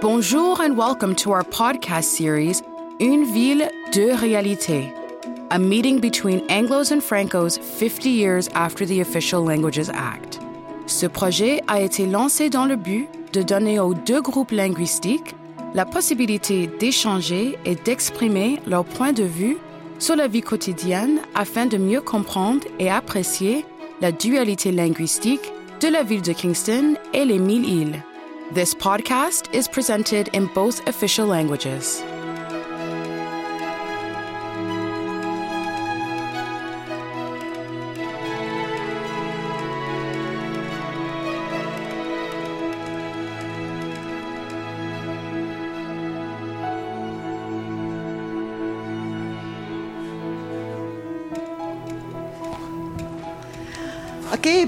Bonjour and welcome to our podcast series, Une ville, deux réalités, a meeting between Anglos and Francos 50 years after the Official Languages Act. Ce projet a été lancé dans le but de donner aux deux groupes linguistiques la possibilité d'échanger et d'exprimer leur point de vue sur la vie quotidienne afin de mieux comprendre et apprécier la dualité linguistique de la ville de Kingston et les mille îles. This podcast is presented in both official languages.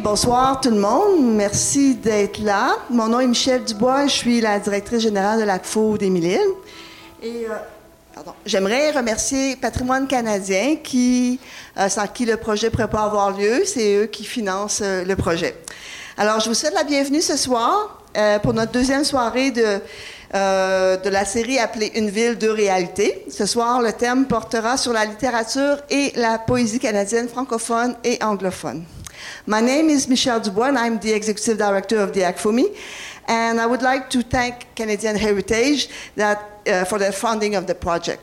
Bonsoir tout le monde. Merci d'être là. Mon nom est Michel Dubois. Je suis la directrice générale de l'ACFO des. Et euh, j'aimerais remercier Patrimoine canadien qui, euh, sans qui le projet ne pourrait pas avoir lieu. C'est eux qui financent euh, le projet. Alors, je vous souhaite la bienvenue ce soir pour notre deuxième soirée de, de la série appelée Une ville, deux réalités. Ce soir, le thème portera sur la littérature et la poésie canadienne francophone et anglophone. My name is Michelle Dubois, and I'm the executive director of the ACFOMI. And I would like to thank Canadian Heritage that, uh, for the funding of the project.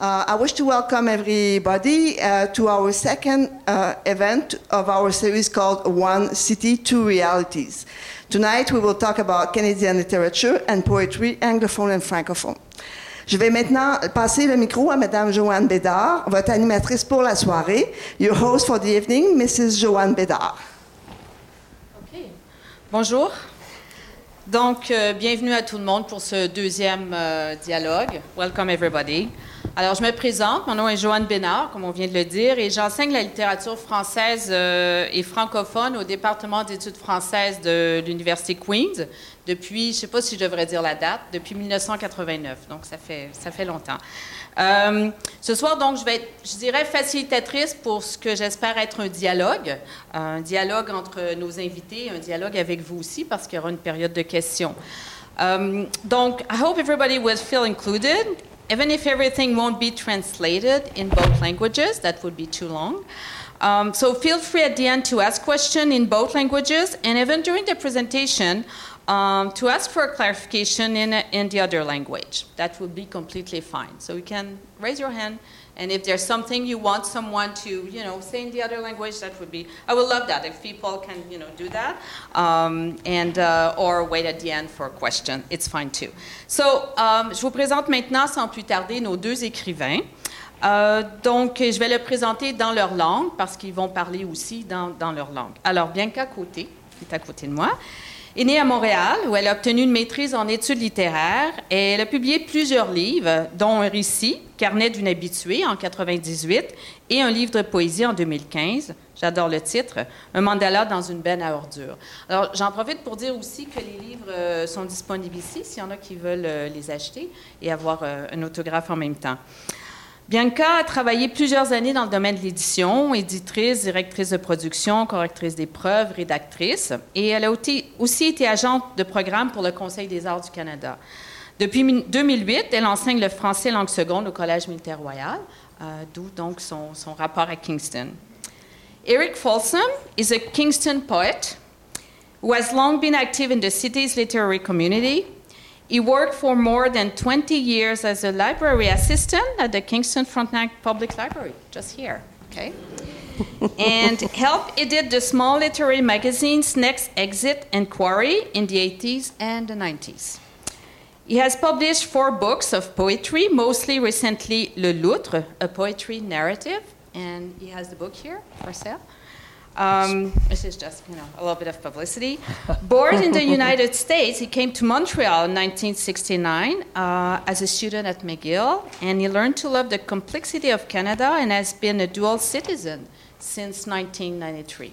Uh, I wish to welcome everybody uh, to our second uh, event of our series called One City, Two Realities. Tonight we will talk about Canadian literature and poetry, anglophone and francophone. Je vais maintenant passer le micro à Madame Joanne Bédard, votre animatrice pour la soirée. Your host for the evening, Mrs. Joanne Bédard. OK. Bonjour. Donc, euh, bienvenue à tout le monde pour ce deuxième euh, dialogue. Welcome everybody. Alors, je me présente. Mon nom est Joanne Bénard, comme on vient de le dire, et j'enseigne la littérature française euh, et francophone au département d'études françaises de l'Université Queen's depuis, je ne sais pas si je devrais dire la date, depuis 1989. Donc, ça fait, ça fait longtemps. Euh, ce soir, donc, je vais je dirais, facilitatrice pour ce que j'espère être un dialogue, un dialogue entre nos invités, un dialogue avec vous aussi, parce qu'il y aura une période de questions. Um, donc, I hope everybody will feel included, even if everything won't be translated in both languages, that would be too long. Um, so feel free at the end to ask questions in both languages, and even during the presentation, um, to ask for a clarification in, in the other language. That would be completely fine. So you can raise your hand, and if there's something you want someone to, you know, say in the other language, that would be, I would love that if people can, you know, do that, um, and, uh, or wait at the end for a question. It's fine too. So, um, je vous présente maintenant, sans plus tarder, nos deux écrivains. Euh, donc, je vais le présenter dans leur langue, parce qu'ils vont parler aussi dans, leur langue. Alors, Bianca Côté, qui est à côté de moi, est née à Montréal, où elle a obtenu une maîtrise en études littéraires et elle a publié plusieurs livres, dont un récit, Carnet d'une habituée, en 98, et un livre de poésie en 2015. J'adore le titre, Un mandala dans une benne à ordures. Alors, j'en profite pour dire aussi que les livres euh, sont disponibles ici, s'il y en a qui veulent euh, les acheter et avoir euh, un autographe en même temps. Bianca a travaillé plusieurs années dans le domaine de l'édition, éditrice, directrice de production, correctrice d'épreuves, rédactrice, et elle a aussi été agente de programme pour le Conseil des arts du Canada. Depuis 2008, elle enseigne le français langue seconde au Collège militaire royal, euh, d'où donc son, son, rapport à Kingston. Eric Folsom is a Kingston poet who has long been active in the city's literary community. He worked for more than 20 years as a library assistant at the Kingston Frontenac Public Library, just here, okay? and helped edit the small literary magazines Next Exit and Quarry in the 80s and the 90s. He has published four books of poetry, mostly recently Le Loutre, a poetry narrative, and he has the book here for sale. Um, this is just, you know, a little bit of publicity. Born in the United States, he came to Montreal in 1969 uh, as a student at McGill, and he learned to love the complexity of Canada and has been a dual citizen since 1993.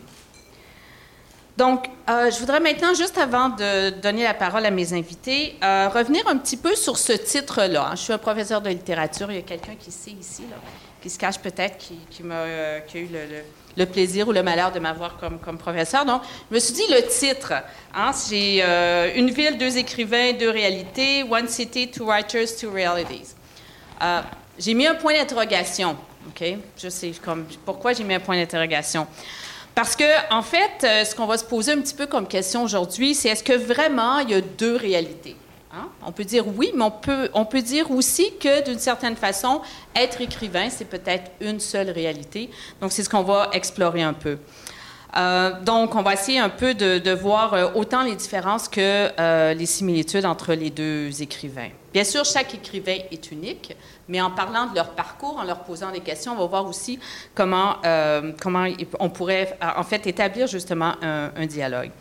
Donc, euh, je voudrais maintenant, juste avant de donner la parole à mes invités, euh, revenir un petit peu sur ce titre-là. Je suis un professeur de littérature. Il y a quelqu'un qui sait ici, là, qui se cache peut-être, qui, qui, m'a, euh, qui a eu le, le, le, plaisir ou le malheur de m'avoir comme, professeur. Donc, je me suis dit, le titre, hein, j'ai euh, Une ville, deux écrivains, deux réalités, One city, two writers, two realities. Euh, j'ai mis un point d'interrogation. OK? Je sais pourquoi j'ai mis un point d'interrogation. Parce que, en fait, euh, ce qu'on va se poser un petit peu comme question aujourd'hui, c'est est-ce que vraiment il y a deux réalités? Hein? On peut dire oui, mais on peut, on peut dire aussi que, d'une certaine façon, être écrivain, c'est peut-être une seule réalité. Donc, c'est ce qu'on va explorer un peu. Euh, donc, on va essayer un peu de, de voir euh, autant les différences que euh, les similitudes entre les deux écrivains. Bien sûr, chaque écrivain est unique, mais en parlant de leur parcours, en leur posant des questions, on va voir aussi comment, comment on pourrait en fait établir justement un dialogue.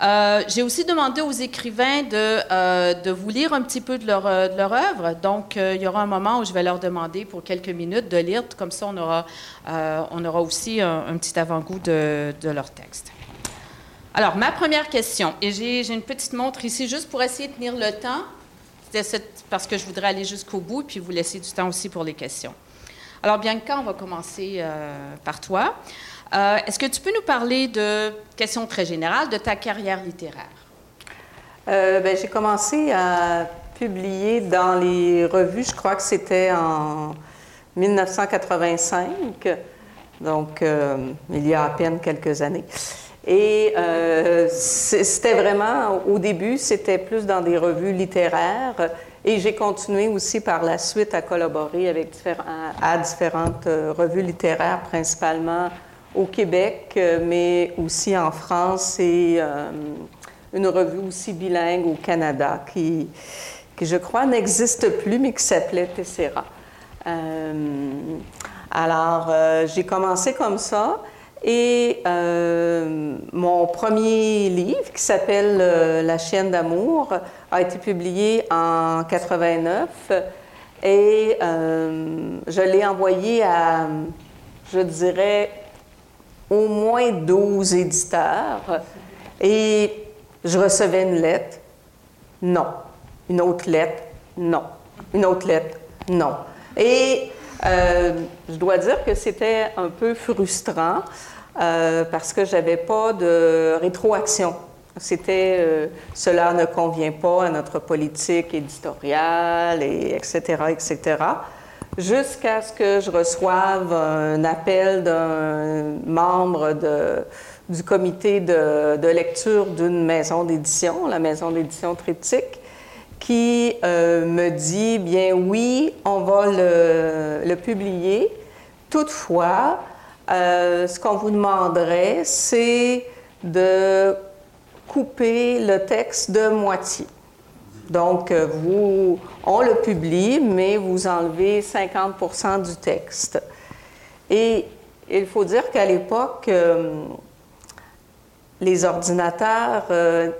Euh, J'ai aussi demandé aux écrivains de, euh, de, vous lire un petit peu de leur, leur œuvre. Donc, euh, il y aura un moment où je vais leur demander pour quelques minutes de lire. Comme ça, on aura, euh, on aura aussi un, petit avant-goût de, leur texte. Alors, ma première question, et j'ai une petite montre ici juste pour essayer de tenir le temps, parce que je voudrais aller jusqu'au bout, puis vous laisser du temps aussi pour les questions. Alors, Bianca, on va commencer euh, par toi. Euh, Est-ce que tu peux nous parler de questions très générales de ta carrière littéraire? Euh, ben, J'ai commencé à publier dans les revues, je crois que c'était en 1985, donc euh, il y a à peine quelques années. Et euh, c'était vraiment, au début, c'était plus dans des revues littéraires. Et j'ai continué aussi par la suite à collaborer avec à, différentes revues littéraires, principalement au Québec, euh, mais aussi en France et euh, une revue aussi bilingue au Canada qui, qui je crois, n'existe plus, mais qui s'appelait Tessera. Euh, alors, j'ai commencé comme ça. Et mon premier livre, qui s'appelle La chienne d'amour, a été publié en 89 et je l'ai envoyé à, je dirais, au moins 12 éditeurs et je recevais une lettre, non. Une autre lettre, non. Une autre lettre, non. Et euh, je dois dire que c'était un peu frustrant euh, parce que j'avais pas de rétroaction. C'était euh, cela ne convient pas à notre politique éditoriale et etc etc. Jusqu'à ce que je reçoive un appel d'un membre du comité de, lecture d'une maison d'édition, la maison d'édition Triptyque, qui euh, me dit, bien oui, on va le, le publier. Toutefois, euh, ce qu'on vous demanderait, c'est de couper le texte de moitié. Donc, euh, vous, on le publie, mais vous enlevez 50% du texte. Et il faut dire qu'à l'époque, euh, les ordinateurs euh,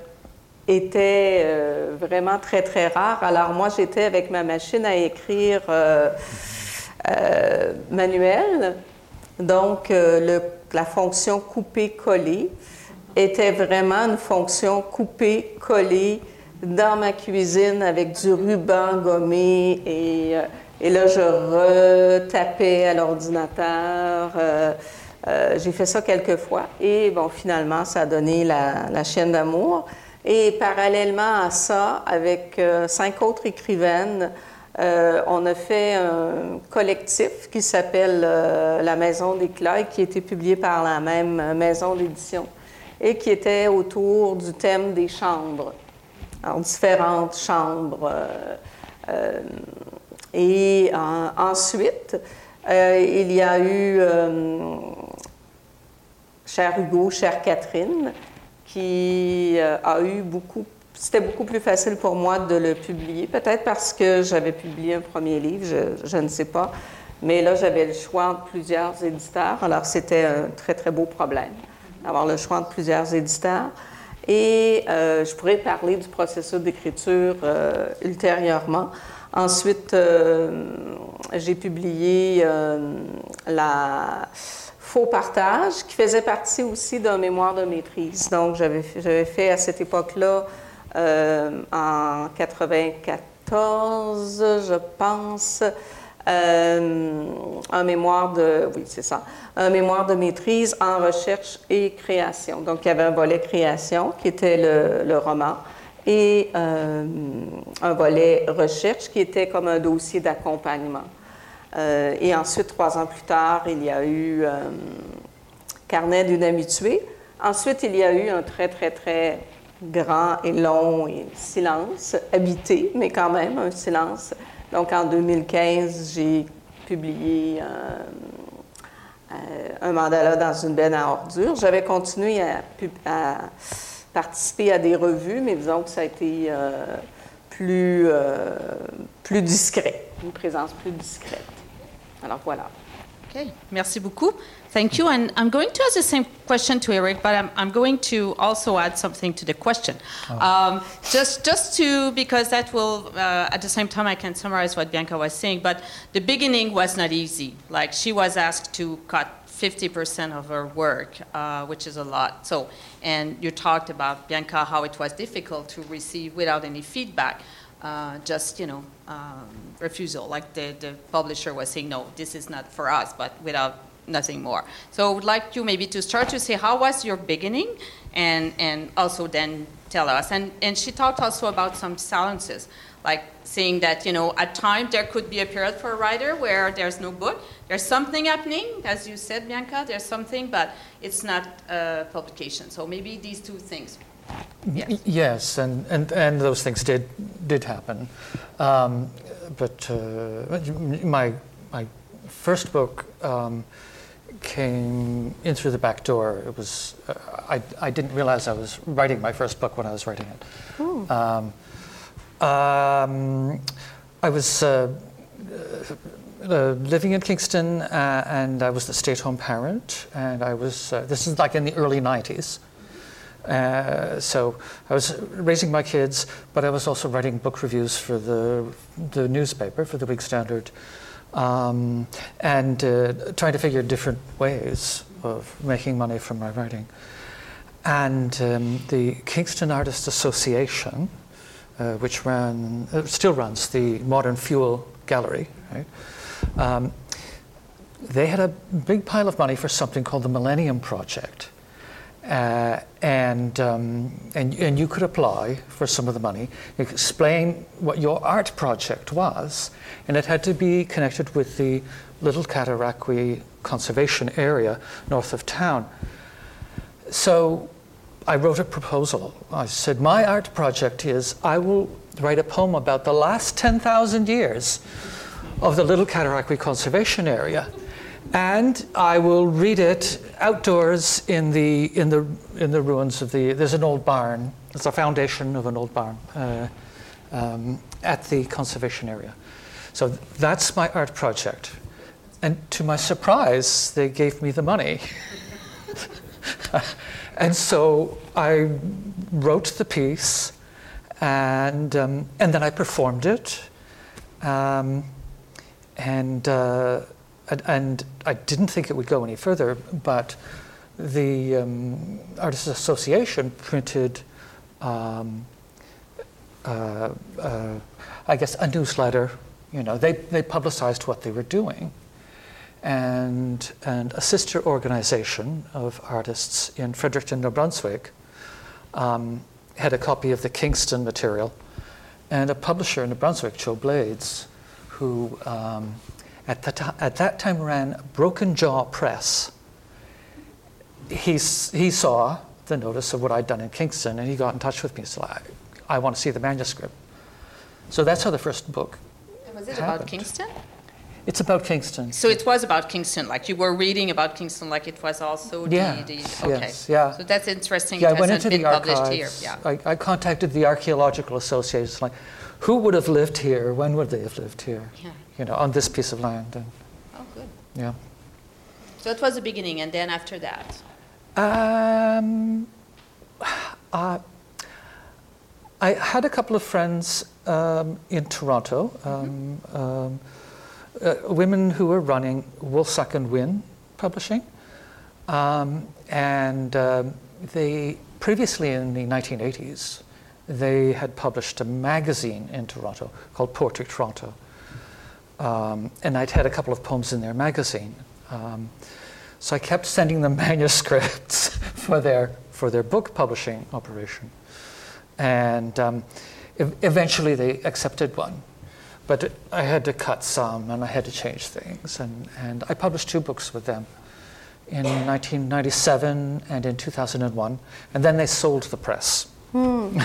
était euh, vraiment très, très rare. Alors moi, j'étais avec ma machine à écrire manuel. Donc, la fonction couper-coller était vraiment une fonction couper-coller dans ma cuisine avec du ruban gommé et, et là, je retapais à l'ordinateur. J'ai fait ça quelques fois et bon, finalement, ça a donné la, la chaîne d'amour. Et parallèlement à ça, avec euh, cinq autres écrivaines, euh, on a fait un collectif qui s'appelle euh, La Maison d'éclat et qui a été publié par la même maison d'édition et qui était autour du thème des chambres, alors différentes chambres. Euh, et ensuite, il y a eu Cher Hugo, Cher Catherine, qui euh, a eu beaucoup. C'était beaucoup plus facile pour moi de le publier, peut-être parce que j'avais publié un premier livre, je, je, ne sais pas. Mais là, j'avais le choix entre plusieurs éditeurs. Alors, c'était un très, très beau problème d'avoir le choix entre plusieurs éditeurs. Et euh, je pourrais parler du processus d'écriture euh, ultérieurement. Ensuite, euh, j'ai publié la faux partage, qui faisait partie aussi d'un mémoire de maîtrise. Donc, j'avais fait à cette époque-là, en 94, je pense, un mémoire de, oui, c'est ça, un mémoire de maîtrise en recherche et création. Donc, il y avait un volet création qui était le, roman et euh, un volet recherche qui était comme un dossier d'accompagnement. Euh, et ensuite, trois ans plus tard, il y a eu euh, Carnet d'une amie tuée. Ensuite, il y a eu un très, très, très grand et long silence, habité, mais quand même un silence. Donc, en 2015, j'ai publié euh, un mandala dans une benne à ordures. J'avais continué à, participer à des revues, mais disons que ça a été euh, plus, euh, plus discret, une présence plus discrète. Alors voilà. OK. Merci beaucoup. Thank you. And I'm going to ask the same question to Eric, but I'm, I'm going to also add something to the question. Oh. Um, just, just to, because that will, uh, at the same time, I can summarize what Bianca was saying, but the beginning was not easy. Like, she was asked to cut 50% of her work, uh, which is a lot. So, and you talked about, Bianca, how it was difficult to receive without any feedback. Uh, just you know um, refusal like the, the publisher was saying no this is not for us but without nothing more. So I would like you maybe to start to say how was your beginning and, and also then tell us. And, and she talked also about some silences, like saying that, you know, at times there could be a period for a writer where there's no book. There's something happening, as you said, Bianca, there's something, but it's not a publication. So maybe these two things. Yes, yes and, and, and those things did, did happen. Um, but uh, my, my first book, um, came in through the back door. It was uh, I, I didn't realize I was writing my first book when I was writing it. Um, um, I was uh, uh, living in Kingston, uh, and I was the stay-at-home parent, and I was. Uh, this is like in the early '90s. Uh, so I was raising my kids, but I was also writing book reviews for the the newspaper for the Week Standard um, and uh, trying to figure different ways of making money from my writing. And um, the Kingston Artists Association, uh, which ran, uh, still runs the Modern Fuel Gallery, right? Um, they had a big pile of money for something called the Millennium Project. Uh, and, um, and, and you could apply for some of the money, explain what your art project was, and it had to be connected with the Little Cataraqui Conservation Area north of town. So I wrote a proposal. I said, My art project is I will write a poem about the last 10,000 years of the Little Cataraqui Conservation Area and I will read it outdoors in the in the in the ruins of the. There's an old barn. It's a foundation of an old barn uh, um, at the conservation area. So that's my art project, and to my surprise, they gave me the money. and so I wrote the piece, and um, and then I performed it, um, and. Uh, and I didn't think it would go any further, but the um, Artists Association printed, um, uh, uh, I guess, a newsletter. You know, they, they publicized what they were doing. And, and a sister organization of artists in Fredericton, New Brunswick, um, had a copy of the Kingston material. And a publisher in New Brunswick, Joe Blades, who um, at, the at that time ran Broken Jaw Press. He, he saw the notice of what I'd done in Kingston and he got in touch with me. So I, I want to see the manuscript. So that's how the first book. was it happened. about Kingston? It's about Kingston. So it was about Kingston, like you were reading about Kingston, like it was also yeah, the, the okay. Yes, yeah. So that's interesting. Yeah, it I went into been the published here. archives. Yeah. I, I contacted the Archaeological Association. Like, who would have lived here? When would they have lived here? Yeah. You know, on this piece of land. And, Oh, good. yeah. So it was the beginning, and then after that. Um, uh, I had a couple of friends um, in Toronto um, um, uh, women who were running Woolsack and Win Publishing. Um, and um, they, previously in the 1980s, they had published a magazine in Toronto called Poetry Toronto. Um, and I'd had a couple of poems in their magazine. Um, so I kept sending them manuscripts for their, for their book publishing operation. And um, ev- eventually they accepted one. But I had to cut some and I had to change things. And, and I published two books with them in 1997 and in 2001. And then they sold the press. and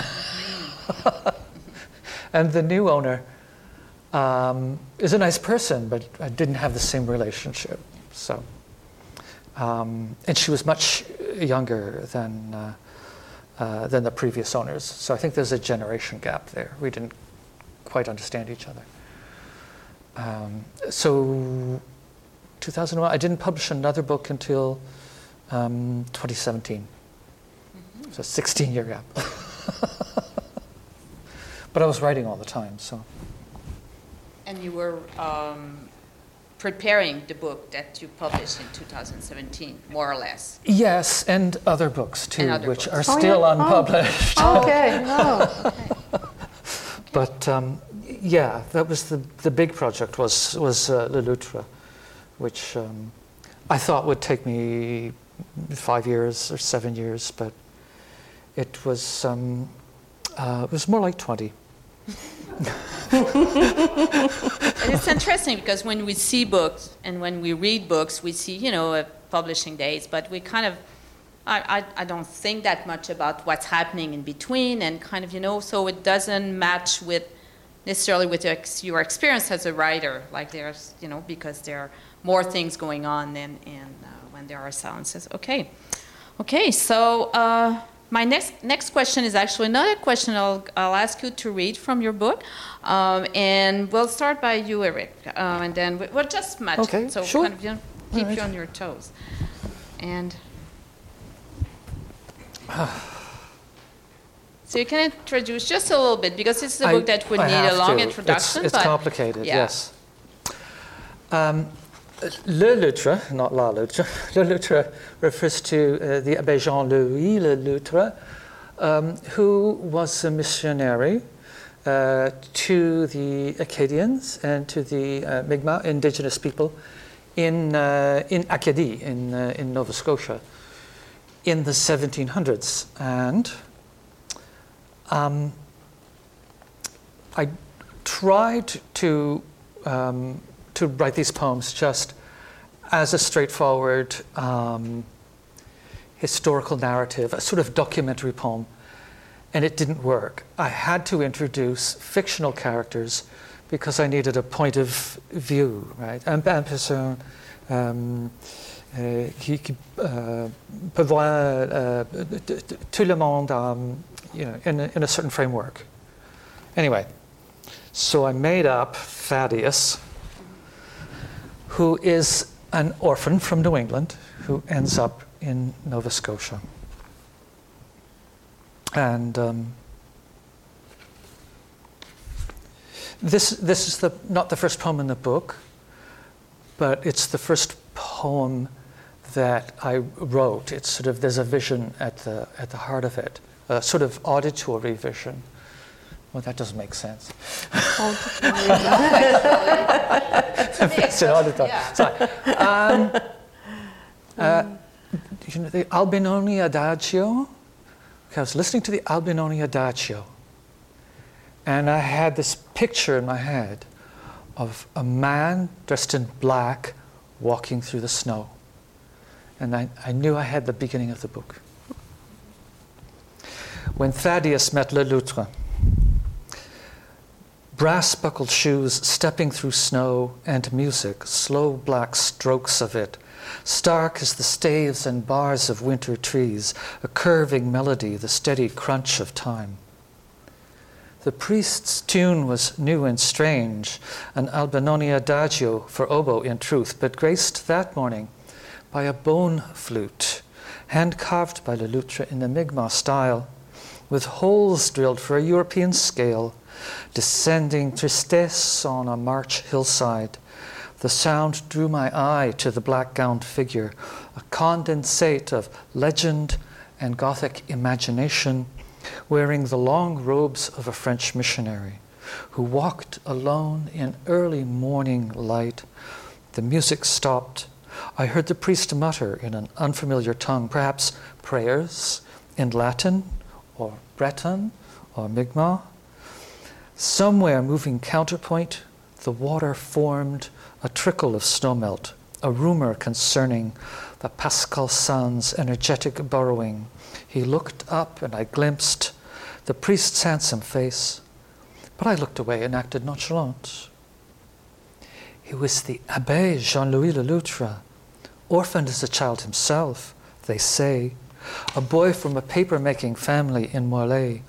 the new owner um, is a nice person, but I didn't have the same relationship. So, um, and she was much younger than uh, uh, than the previous owners. So I think there's a generation gap there. We didn't quite understand each other. Um, so 2001, I didn't publish another book until um, 2017. It's a 16 year gap. but I was writing all the time, so. And you were um, preparing the book that you published in 2017, more or less. Yes, and other books too, other which books. are Oh, still yeah. Oh. unpublished. Okay. Oh. But um, yeah, that was the, the big project was, was uh, Le Loutre, which um, I thought would take me five years or seven years, but it was, um, uh, it was more like 20. And it's interesting because when we see books and when we read books, we see, you know, uh, publishing dates, but we kind of, I, I don't think that much about what's happening in between and kind of, you know, so it doesn't match with necessarily with your ex- your experience as a writer. Like there's, you know, because there are more things going on than in, uh, when there are silences. Okay. Okay, so uh, my next next question is actually another question I'll, I'll ask you to read from your book. Um, and we'll start by you, Eric, uh, and then we, we'll just match Okay, it. So sure. kind of you know, keep right. you on your toes. And so you can introduce just a little bit because this is a I- book that would I need a long to. introduction. It's, it's complicated, yeah. yes. Um, Le Loutre, not La Loutre, Le Loutre refers to uh, the Abbé Jean Louis Le Loutre, um, who was a missionary uh, to the Acadians and to the uh, Mi'kmaq indigenous people in, uh, in Acadie, in, uh, in Nova Scotia, in the 1700s. And um, I tried to um, to write these poems just as a straightforward um, historical narrative, a sort of documentary poem, and it didn't work. I had to introduce fictional characters because I needed a point of view, right? Un, un personne um, euh, qui, qui uh, peut voir uh, t- tout le monde um, you know, in, a, in a certain framework. Anyway, so I made up Thaddeus, who is an orphan from New England who ends up in Nova Scotia. And um, this, this is the, not the first poem in the book, but it's the first poem that I wrote. It's sort of, there's a vision at the, at the heart of it, a sort of auditory vision. Well, that doesn't make sense. An auditory. Sorry. Um, uh, you know, the Albinoni Adagio. Okay, I was listening to the Albinoni Adagio, and I had this picture in my head of a man dressed in black walking through the snow. And I, I knew I had the beginning of the book. When Thaddeus met Le Loutre, brass buckled shoes stepping through snow and music, slow black strokes of it, stark as the staves and bars of winter trees, a curving melody, the steady crunch of time. The priest's tune was new and strange, an Albinoni adagio for oboe in truth, but graced that morning by a bone flute, hand carved by Le Loutre in the Mi'kmaq style, with holes drilled for a European scale, descending tristesse on a March hillside, The sound drew my eye to the black gowned figure, a condensate of legend and Gothic imagination, wearing the long robes of a French missionary who walked alone in early morning light. The music stopped. I heard the priest mutter in an unfamiliar tongue, perhaps prayers in Latin Breton or Mi'kmaq. Somewhere moving counterpoint, the water formed a trickle of snowmelt, a rumor concerning the Pascal San's energetic burrowing. He looked up and I glimpsed the priest's handsome face, but I looked away and acted nonchalant. He was the Abbé Jean Louis Le Loutre, orphaned as a child himself, they say, a boy from a paper making family in Morlaix,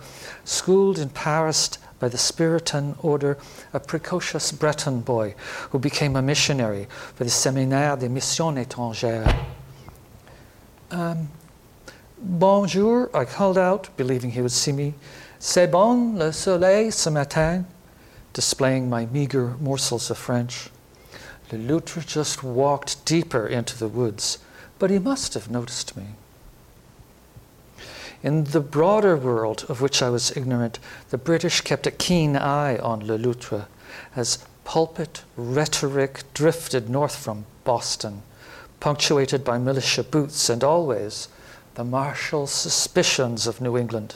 schooled in Paris by the Spiritan order, a precocious Breton boy who became a missionary for the Séminaire des Missions Étrangères. Um, bonjour, I called out, believing he would see me. C'est bon le soleil ce matin, displaying my meager morsels of French. Le Loutre just walked deeper into the woods, but he must have noticed me. In the broader world of which I was ignorant, the British kept a keen eye on Le Loutre as pulpit rhetoric drifted north from Boston, punctuated by militia boots and always the martial suspicions of New England.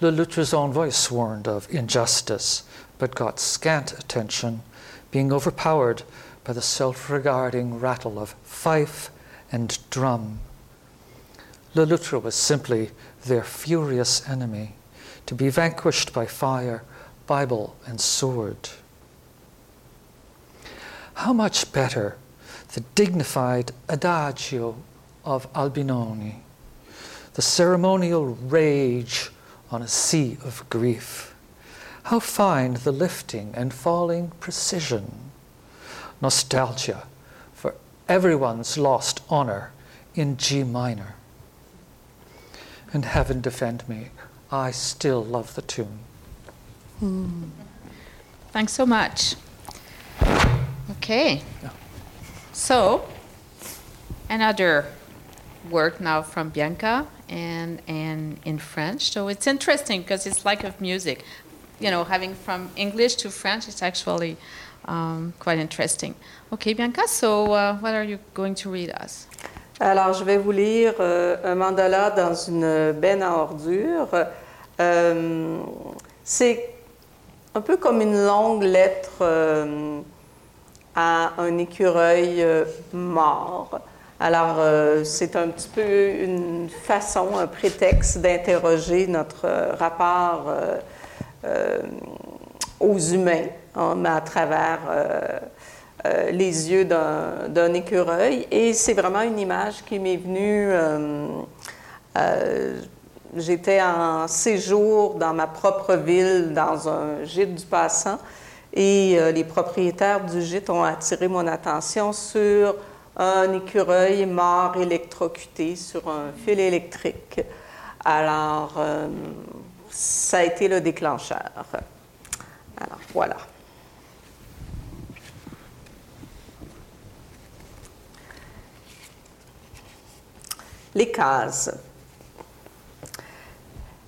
Le Loutre's own voice warned of injustice, but got scant attention, being overpowered by the self regarding rattle of fife and drum. Le Loutre was simply their furious enemy, to be vanquished by fire, Bible, and sword. How much better the dignified adagio of Albinoni, the ceremonial rage on a sea of grief. How fine the lifting and falling precision, nostalgia for everyone's lost honor in G minor. And heaven defend me, I still love the tune. Thanks so much. Okay. So, another work now from Bianca and, and in French. So it's interesting because it's like of music. You know, having from English to French, it's actually um, quite interesting. Okay, Bianca, so uh, what are you going to read us? Alors, je vais vous lire euh, un mandala dans une benne à ordures. Euh, c'est un peu comme une longue lettre euh, à un écureuil mort. Alors, c'est un petit peu une façon, un prétexte d'interroger notre rapport aux humains, hein, à travers euh, les yeux d'un écureuil. Et c'est vraiment une image qui m'est venue. euh, euh, J'étais en séjour dans ma propre ville, dans un gîte du passant, et les propriétaires du gîte ont attiré mon attention sur un écureuil mort électrocuté sur un fil électrique. Alors, ça a été le déclencheur. Alors, voilà. Les cases.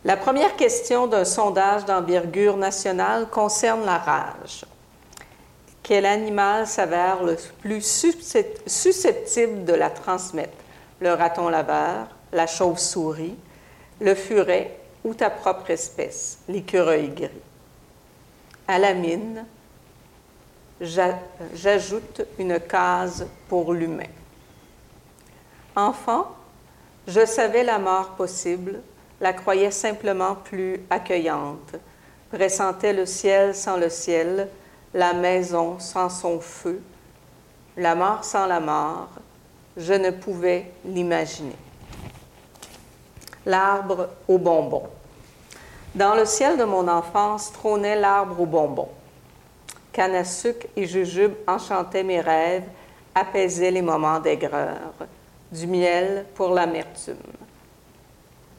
La première question d'un sondage d'envergure nationale concerne la rage. Quel animal s'avère le plus susceptible de la transmettre? Le raton laveur, la chauve-souris, le furet ou ta propre espèce, l'écureuil gris? À la mine, j'a- j'ajoute une case pour l'humain. Enfant, je savais la mort possible, la croyais simplement plus accueillante, pressentais le ciel sans le ciel, la maison sans son feu, la mort sans la mort, je ne pouvais l'imaginer. L'arbre aux bonbons. Dans le ciel de mon enfance trônait l'arbre aux bonbons. Canne sucre et jujube enchantaient mes rêves, apaisaient les moments d'aigreur, du miel pour l'amertume.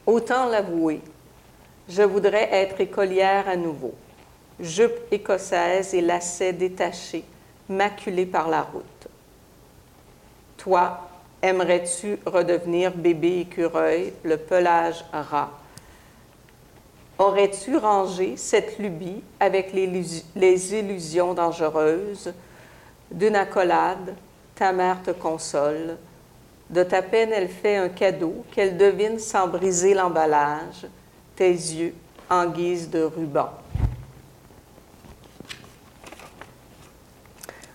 Autant l'avouer, je voudrais être écolière à nouveau, jupe écossaise et lacets détachés, maculé par la route. Toi, aimerais-tu redevenir bébé écureuil, le pelage rat? Aurais-tu rangé cette lubie avec les, les illusions dangereuses? D'une accolade? Ta mère te console. De ta peine, elle fait un cadeau qu'elle devine sans briser l'emballage, tes yeux en guise de ruban.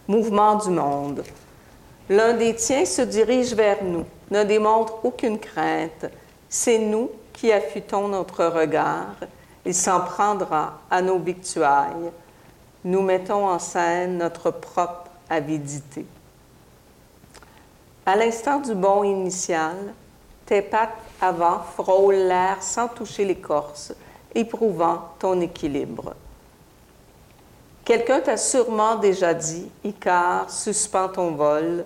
Mouvement du monde. L'un des tiens se dirige vers nous, ne démontre aucune crainte. C'est nous qui affûtons notre regard. Il s'en prendra à nos victuailles. Nous mettons en scène notre propre avidité. À l'instant du bond initial, tes pattes avant frôlent l'air sans toucher l'écorce, éprouvant ton équilibre. Quelqu'un t'a sûrement déjà dit, Icare, suspends ton vol,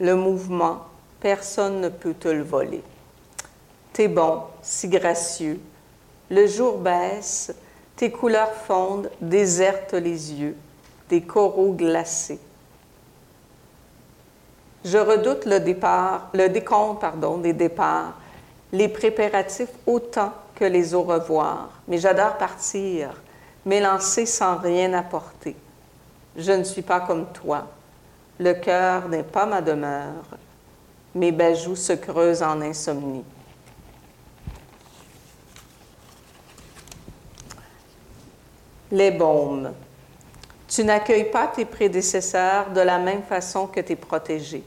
le mouvement, personne ne peut te le voler. T'es bon, si gracieux, le jour baisse, tes couleurs fondent, désertent les yeux, des coraux glacés. Je redoute le départ, le décompte pardon, des départs, les préparatifs autant que les au revoir, mais j'adore partir, m'élancer sans rien apporter. Je ne suis pas comme toi. Le cœur n'est pas ma demeure. Mes bajoux se creusent en insomnie. Les baumes. Tu n'accueilles pas tes prédécesseurs de la même façon que tes protégés.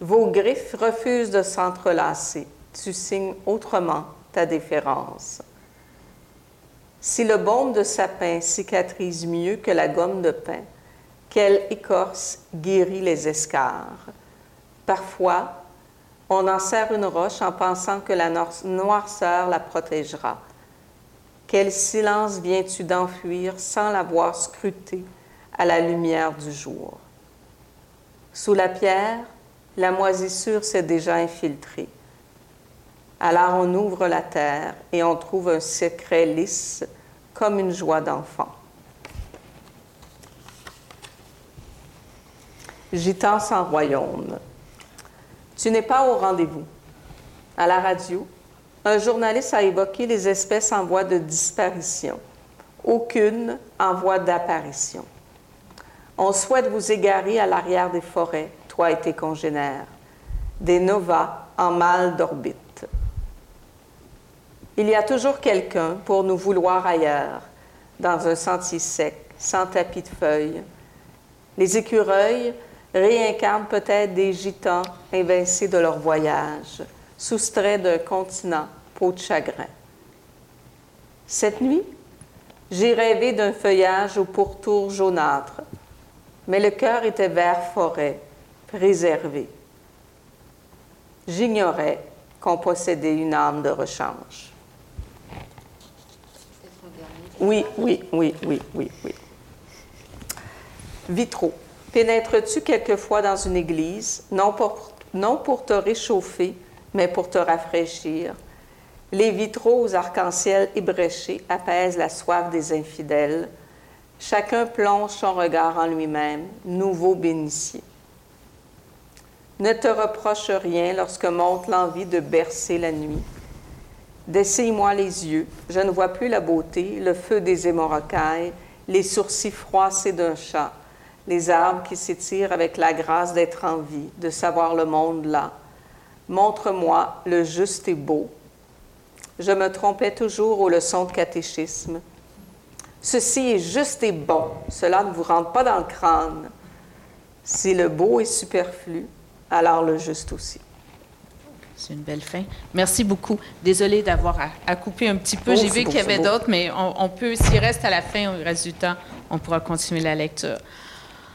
Vos griffes refusent de s'entrelacer. Tu signes autrement ta déférence. Si le baume de sapin cicatrise mieux que la gomme de pin, quelle écorce guérit les escarres? Parfois, on en serre une roche en pensant que la noirceur la protégera. Quel silence viens-tu d'enfuir sans l'avoir scruté à la lumière du jour? Sous la pierre, la moisissure s'est déjà infiltrée. Alors on ouvre la terre et on trouve un secret lisse comme une joie d'enfant. Gitan sans royaume. Tu n'es pas au rendez-vous. À la radio, un journaliste a évoqué les espèces en voie de disparition, aucune en voie d'apparition. On souhaite vous égarer à l'arrière des forêts, toi et congénères, des novas en mal d'orbite. Il y a toujours quelqu'un pour nous vouloir ailleurs, dans un sentier sec, sans tapis de feuilles. Les écureuils réincarnent peut-être des gitans invincés de leur voyage, soustraits d'un continent, peau de chagrin. Cette nuit, j'ai rêvé d'un feuillage au pourtour jaunâtre, mais le cœur était vert forêt, préservé. J'ignorais qu'on possédait une âme de rechange. Oui, oui, oui, oui, oui, oui. Vitraux. Pénètres-tu quelquefois dans une église, non pour, non pour te réchauffer, mais pour te rafraîchir? Les vitraux aux arcs-en-ciel ébréchés apaisent la soif des infidèles. Chacun plonge son regard en lui-même, nouveau bénitier. Ne te reproche rien lorsque monte l'envie de bercer la nuit. Dessille-moi les yeux, je ne vois plus la beauté, le feu des hémorrocailles, les sourcils froissés d'un chat les arbres qui s'étirent avec la grâce d'être en vie, de savoir le monde là. Montre-moi le juste et beau. Je me trompais toujours aux leçons de catéchisme. Ceci est juste et bon, cela ne vous rentre pas dans le crâne. Si le beau est superflu, alors le juste aussi. C'est une belle fin. Merci beaucoup. Désolée d'avoir à, couper un petit peu. Oh, J'ai vu qu'il y avait d'autres, mais on, on peut, s'il reste à la fin, au reste du temps, on pourra continuer la lecture.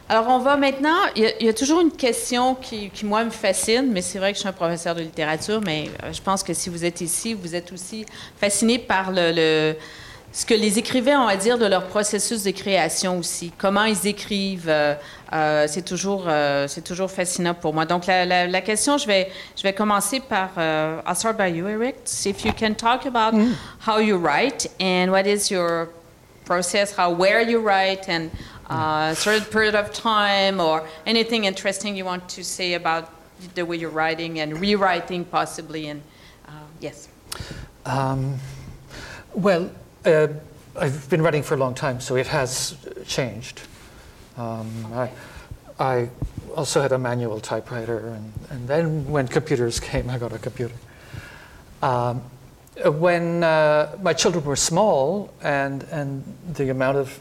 Alors, on va maintenant. Il y, a, toujours une question qui, moi, me fascine, mais c'est vrai que je suis un professeur de littérature, mais euh, je pense que si vous êtes ici, vous êtes aussi fasciné par le, ce que les écrivains ont à dire de leur processus de création aussi. Comment ils écrivent. Euh, euh, c'est toujours, c'est toujours fascinant pour moi. Donc, la, question, je vais, je vais commencer par. I'll start by you, Eric. See if you can talk about mm. how you write and what is your process, how, where you write, and uh, certain period of time, or anything interesting you want to say about the way you're writing and rewriting, possibly. And uh, yes. Um, well, uh, I've been writing for a long time, so it has changed. Um, I, I also had a manual typewriter, and, and then when computers came, I got a computer. Um, when uh, my children were small and, and the amount of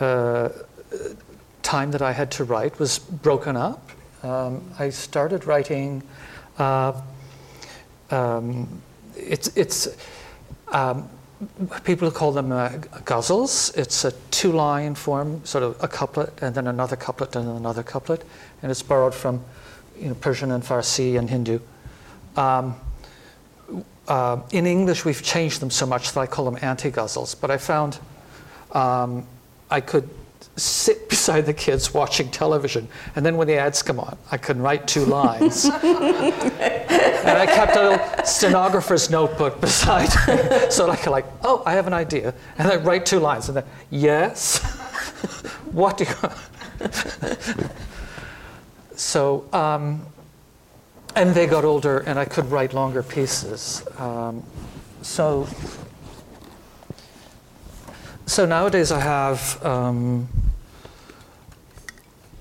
uh, time that I had to write was broken up, um, I started writing. Uh, um, it's it's um, people call them uh. It's a two-line form, sort of a couplet and then another couplet and another couplet, and it's borrowed from you know, Persian and Farsi and Hindu. Um, uh, in English, we've changed them so much that I call them anti-ghazals. But I found um, I could sit beside the kids watching television, and then when the ads come on, I can write two lines. and I kept a little stenographer's notebook beside me, so I could like, oh, I have an idea, and I write two lines, and then yes, what do you? so. Um, and they got older, and I could write longer pieces. Um, so, so nowadays I have um,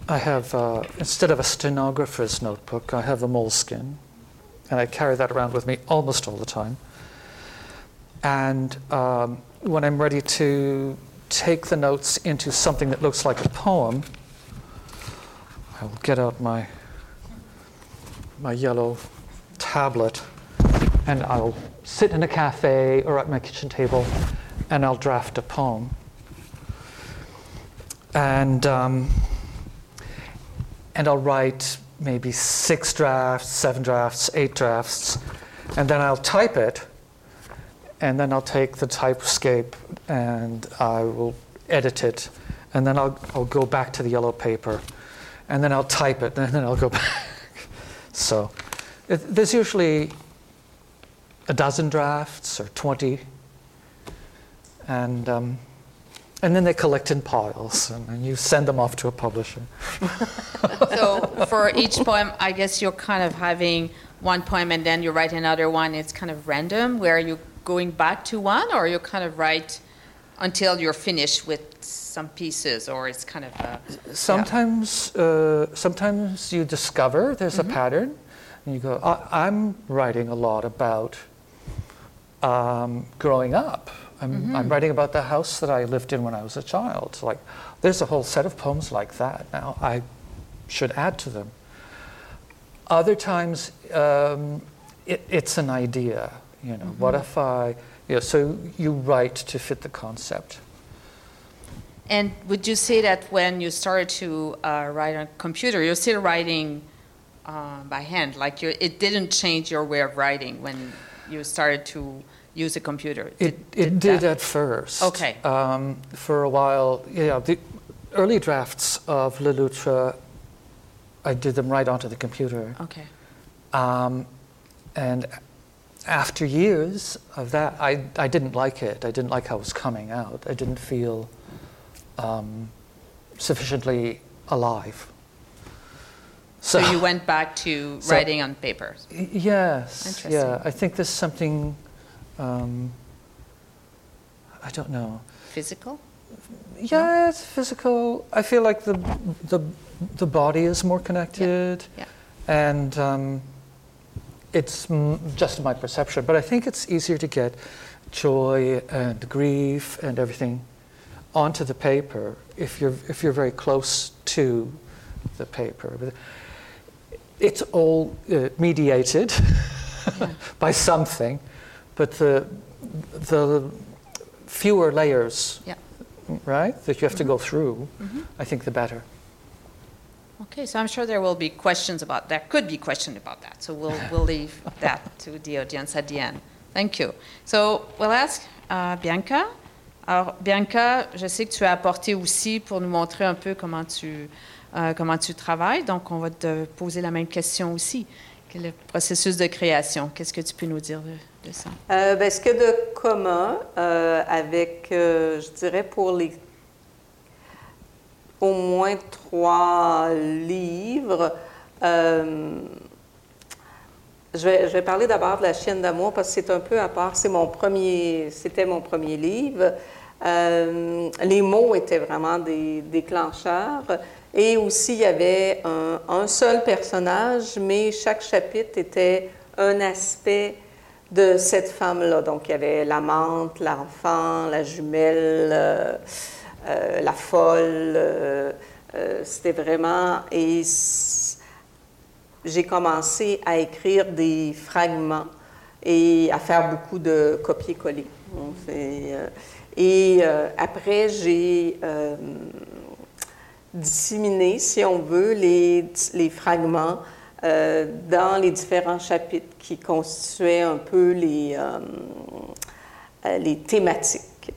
I have uh, instead of a stenographer's notebook, I have a Moleskine, and I carry that around with me almost all the time. And um, when I'm ready to take the notes into something that looks like a poem, I will get out my my yellow tablet and I'll sit in a cafe or at my kitchen table and I'll draft a poem. And, um, and I'll write maybe six drafts, seven drafts, eight drafts, and then I'll type it, and then I'll take the typescape and I will edit it, and then I'll, I'll go back to the yellow paper, and then I'll type it, and then I'll go back. So it, there's usually a dozen drafts or 20. And, um, and then they collect in piles and, and you send them off to a publisher. so for each poem, I guess you're kind of having one poem and then you write another one. It's kind of random where you're going back to one or you kind of write until you're finished with some pieces or it's kind of a, sometimes yeah. uh, sometimes you discover there's mm-hmm. a pattern and you go I, am writing a lot about um, growing up I'm, mm-hmm. I'm, writing about the house that i lived in when i was a child like there's a whole set of poems like that now i should add to them other times um, it, it's an idea you know mm-hmm. what if i you know, so you write to fit the concept and would you say that when you started to uh, write on a computer, you're still writing uh, by hand? Like it didn't change your way of writing when you started to use a computer? Did, it it did, did at first. Okay. Um, for a while, yeah. The early drafts of Le Loutre, I did them right onto the computer. Okay. Um, and after years of that, I, I didn't like it. I didn't like how it was coming out. I didn't feel um, sufficiently alive. So, so, you went back to so, writing on paper. Yes. Yeah. I think there's something. Um, I don't know. Physical. Yeah, no? it's physical. I feel like the the the body is more connected. Yeah. yeah. And um, it's m- just my perception, but I think it's easier to get joy and grief and everything onto the paper if you're, if you're very close to the paper. It's all uh, mediated yeah. by something, but the, the fewer layers, yeah. right, that you have mm-hmm. to go through, mm-hmm. I think the better. Okay, so I'm sure there will be questions about that. Could be questions about that. So we'll, we'll leave that to the audience at the end. Thank you. So we'll ask uh, Bianca. Alors, Bianca, je sais que tu as apporté aussi pour nous montrer un peu comment tu, euh, comment tu travailles. Donc, on va te poser la même question aussi. Quel est le processus de création? Qu'est-ce que tu peux nous dire de, ça? Euh, ben, ce qu'il y a de commun euh, avec, je dirais, pour les, au moins trois livres. Euh, je, vais, parler d'abord de La chienne d'amour parce que c'est un peu à part. C'est mon premier, c'était mon premier livre. Euh, les mots étaient vraiment des déclencheurs. Et aussi, il y avait un, seul personnage, mais chaque chapitre était un aspect de cette femme-là. Donc, il y avait l'amante, l'enfant, la jumelle, euh, euh, la folle. C'était vraiment... Et j'ai commencé à écrire des fragments et à faire beaucoup de copier-coller. Et euh, après, j'ai euh, disséminé, si on veut, les fragments euh, dans les différents chapitres qui constituaient un peu les, les thématiques.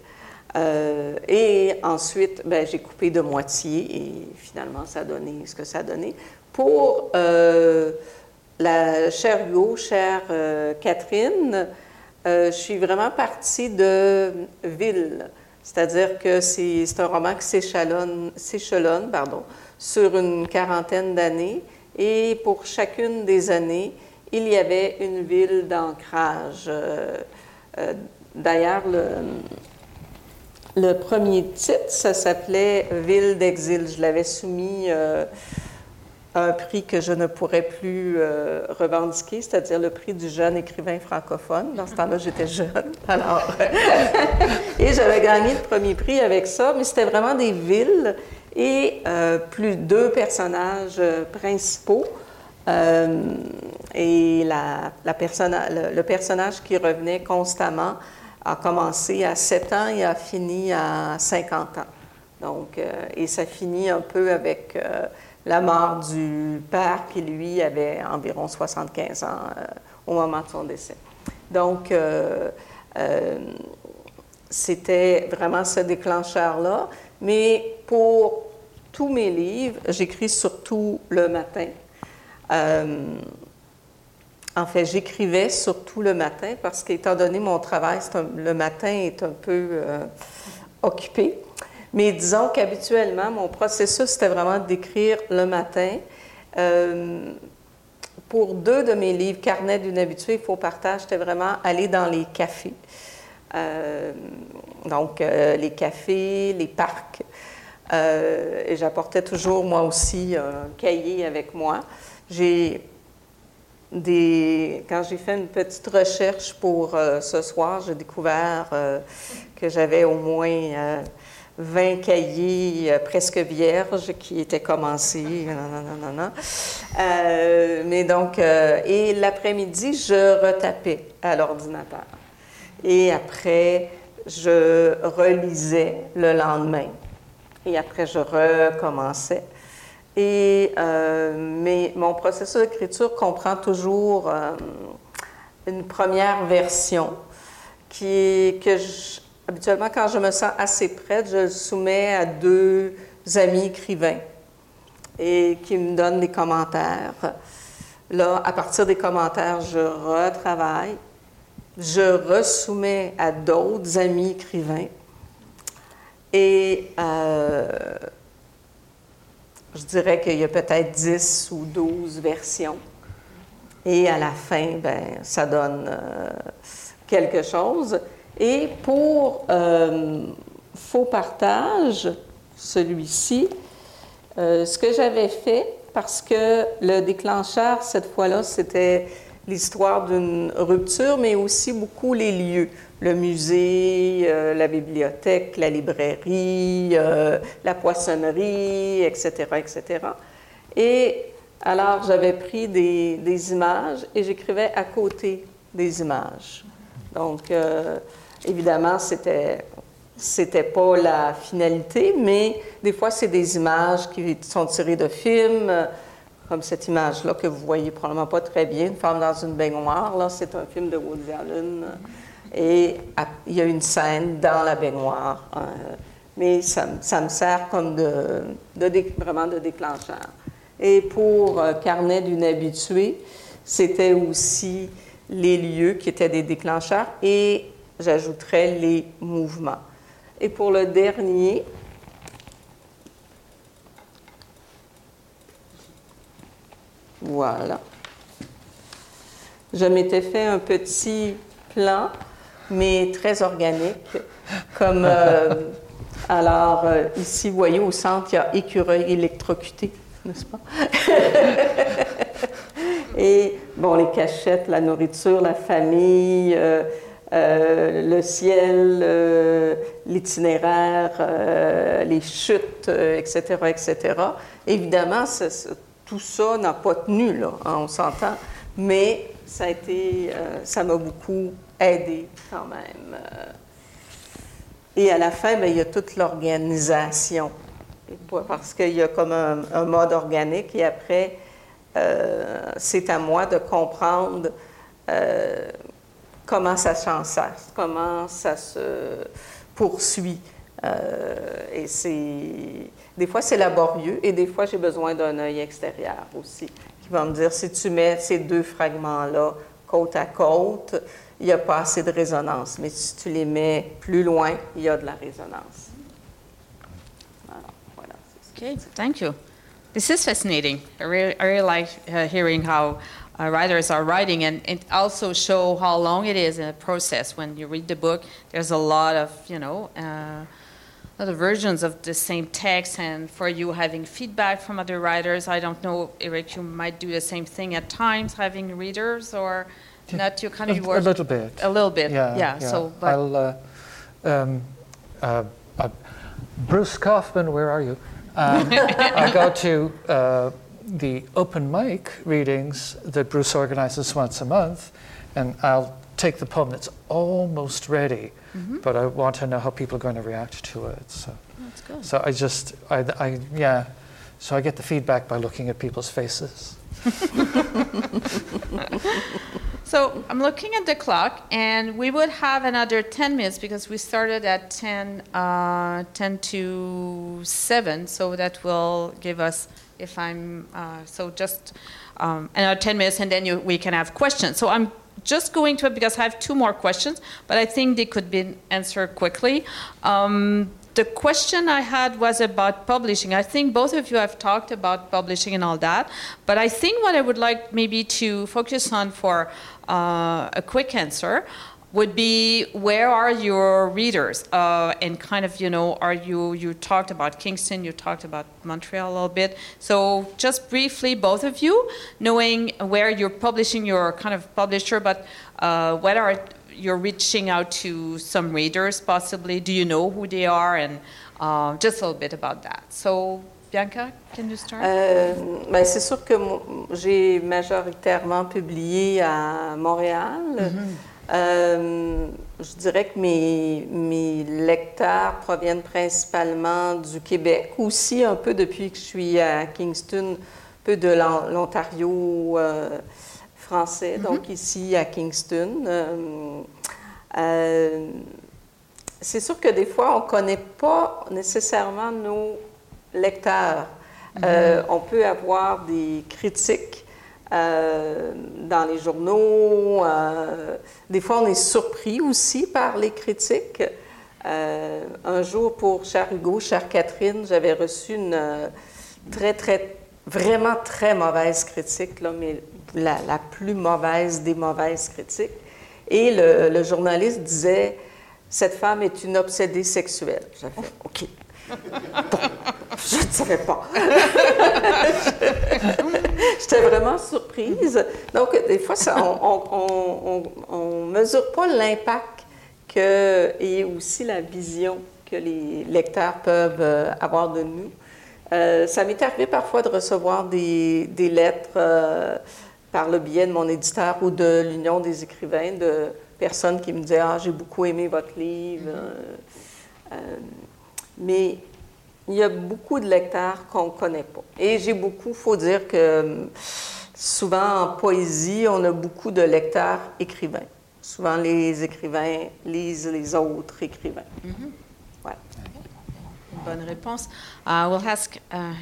et ensuite, ben, j'ai coupé de moitié et finalement, ça a donné ce que ça a donné. Pour la chère Hugo, chère Catherine, euh, je suis vraiment partie de ville, c'est-à-dire que c'est un roman qui s'échelonne sur une quarantaine d'années et pour chacune des années, il y avait une ville d'ancrage. Euh, euh, d'ailleurs, le, premier titre, ça s'appelait Ville d'exil. Je l'avais soumis un prix que je ne pourrais plus euh, revendiquer, c'est-à-dire le prix du jeune écrivain francophone. Dans ce temps-là, j'étais jeune. Alors, et j'avais gagné le premier prix avec ça, mais c'était vraiment des villes et euh, plus deux personnages euh, principaux. et la, la le, personnage qui revenait constamment a commencé à 7 ans et a fini à 50 ans. Donc, et ça finit un peu avec la mort du père qui, lui, avait environ 75 ans euh, au moment de son décès. Donc, euh, euh, c'était vraiment ce déclencheur-là. Mais pour tous mes livres, j'écris surtout le matin. en fait, j'écrivais surtout le matin parce qu'étant donné mon travail, le matin est un peu occupé. Mais disons qu'habituellement, mon processus, c'était vraiment d'écrire le matin. Euh, pour deux de mes livres, Carnet d'une habituée, il faut partage, c'était vraiment aller dans les cafés. Euh, donc, euh, les cafés, les parcs. Et j'apportais toujours, moi aussi, un cahier avec moi. Quand j'ai fait une petite recherche pour ce soir, j'ai découvert que j'avais au moins 20 cahiers euh, presque vierges qui étaient commencés. Euh, mais donc, euh, et l'après-midi, je retapais à l'ordinateur. Et après, je relisais le lendemain. Après, je recommençais. Et mais mon processus d'écriture comprend toujours une première version qui que Habituellement, quand je me sens assez prête, je le soumets à deux amis écrivains et qui me donnent des commentaires. Là, à partir des commentaires, je retravaille, je resoumets à d'autres amis écrivains et euh, je dirais qu'il y a peut-être 10 ou 12 versions. Et à la fin, ben, ça donne euh, quelque chose. Et pour euh, faux partage, celui-ci, ce que j'avais fait, parce que le déclencheur, cette fois-là, c'était l'histoire d'une rupture, mais aussi beaucoup les lieux. Le musée, euh, la bibliothèque, la librairie, la poissonnerie, etc., etc. Et alors, j'avais pris des, images et j'écrivais à côté des images. Donc, Évidemment, c'était c'était pas la finalité, mais des fois, c'est des images qui sont tirées de films, comme cette image-là que vous voyez probablement pas très bien, une femme dans une baignoire. Là, c'est un film de Woody Allen. Et il y a une scène dans la baignoire. Hein. mais ça, me sert comme de, vraiment de déclencheur. Et pour euh, Carnet d'une habituée, c'était aussi les lieux qui étaient des déclencheurs et j'ajouterais les mouvements. Et pour le dernier, Voilà. Je m'étais fait un petit plan, mais très organique. Comme, euh, alors, euh, ici, vous voyez, au centre, il y a écureuil électrocuté, n'est-ce pas? Et, bon, les cachettes, la nourriture, la famille, euh, le ciel, l'itinéraire, les chutes, etc., etc. Évidemment, tout ça n'a pas tenu, là, hein, on s'entend, mais ça a été, euh, ça m'a beaucoup aidé quand même. Euh. Et à la fin, bien, il y a toute l'organisation, parce qu'il y a comme un, mode organique, et après, euh, c'est à moi de comprendre comment ça change, comment ça se poursuit. et c'est des fois c'est laborieux et des fois j'ai besoin d'un œil extérieur aussi va me dire, si tu mets ces deux fragments-là côte à côte, il n'y a pas assez de résonance. Mais si tu les mets plus loin, il y a de la résonance. voilà. Okay, thank you. This is fascinating. I really, like uh, hearing how uh, writers are writing, and it also show how long it is in a process. When you read the book, there's a lot of, you know, uh, other versions of the same text and for you having feedback from other writers. I don't know, Eric, you might do the same thing at times, having readers or yeah, not. You kind of a, a little bit. A little bit. Yeah. Yeah. yeah. So, but I'll. Uh, um, uh, uh, Bruce Kaufman, where are you? Um, I go to uh, the open mic readings that Bruce organizes once a month, and I'll take the poem that's almost ready, mm-hmm. but I want to know how people are going to react to it. So, that's good. So I just, I, I, yeah. So I get the feedback by looking at people's faces. so I'm looking at the clock, and we would have another 10 minutes because we started at 10, uh, 10 to 7. So that will give us, if I'm, uh, so just um, another 10 minutes, and then you, we can have questions. So I'm just going to it because I have two more questions, but I think they could be answered quickly. Um, the question I had was about publishing. I think both of you have talked about publishing and all that, but I think what I would like maybe to focus on for uh, a quick answer would be where are your readers uh, and kind of you know are you you talked about kingston you talked about montreal a little bit so just briefly both of you knowing where you're publishing your kind of publisher but uh, what are you're reaching out to some readers possibly do you know who they are and uh, just a little bit about that so Bianca, can you start? Euh, ben c'est sûr que j'ai majoritairement publié à Montréal. Mm -hmm. Euh, je dirais que mes, mes, lecteurs proviennent principalement du Québec, aussi un peu depuis que je suis à Kingston, un peu de l'Ontario euh, français, mm-hmm. donc ici à Kingston. Euh, c'est sûr que des fois, on ne connaît pas nécessairement nos lecteurs. Mm-hmm. on peut avoir des critiques euh, dans les journaux. Euh, des fois, on est surpris aussi par les critiques. Euh, un jour, pour cher Hugo, chère Catherine, j'avais reçu une très, très, vraiment très mauvaise critique, là, mais la, plus mauvaise des mauvaises critiques. Et le, journaliste disait Cette femme est une obsédée sexuelle. J'avais fait OK. je ne savais pas. J'étais vraiment surprise. Donc, des fois, on ne mesure pas l'impact que, et aussi la vision que les lecteurs peuvent euh, avoir de nous. Euh, ça m'est arrivé parfois de recevoir des, lettres euh, par le biais de mon éditeur ou de l'Union des écrivains, de personnes qui me disaient Ah, j'ai beaucoup aimé votre livre. mais il y a beaucoup de lecteurs qu'on ne connaît pas. Et j'ai beaucoup, il faut dire que souvent en poésie, on a beaucoup de lecteurs écrivains. Souvent, les écrivains lisent les autres écrivains. Mm -hmm. ouais. Bonne réponse. Uh, we'll ask uh,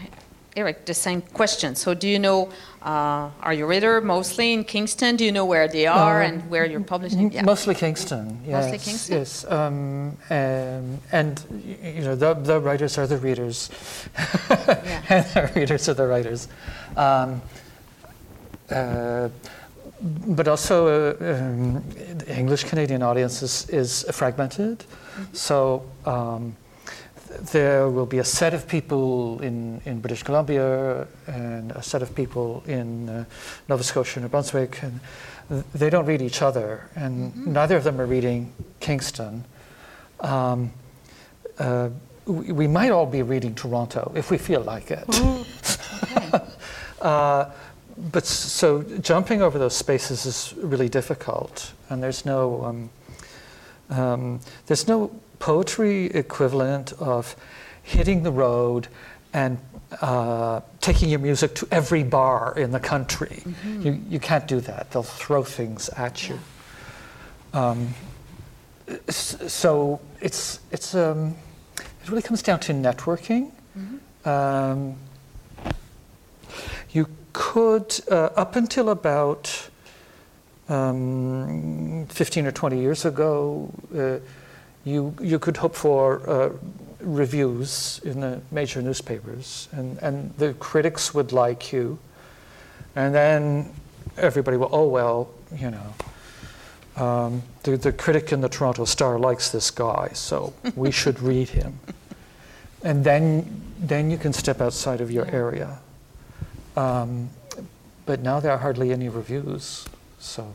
Eric the same question. So, do you know, uh, are you reader mostly in Kingston? Do you know where they are and where you're publishing? Yeah. Mostly Kingston. Yes, mostly Kingston. Yes, um, um, and you know the, the writers are the readers, and the readers are the writers. Um, uh, but also, uh, um, the English Canadian audience is, is fragmented. So um, there will be a set of people in, in British Columbia and a set of people in uh, Nova Scotia and New Brunswick, and th- they don't read each other, and neither of them are reading Kingston. Um, uh, we, we might all be reading Toronto if we feel like it. uh, but so jumping over those spaces is really difficult, and there's no um, um, there's no poetry equivalent of hitting the road and uh, taking your music to every bar in the country. You, you can't do that. They'll throw things at you. Um, so it's it's um, it really comes down to networking. Um, you could, uh, up until about um, 15 or 20 years ago, uh, you, you could hope for uh, reviews in the major newspapers, and, and the critics would like you. And then everybody will, oh, well, you know, um, the, the critic in the Toronto Star likes this guy, so we should read him. And then, then you can step outside of your area. Um, but now there are hardly any reviews, so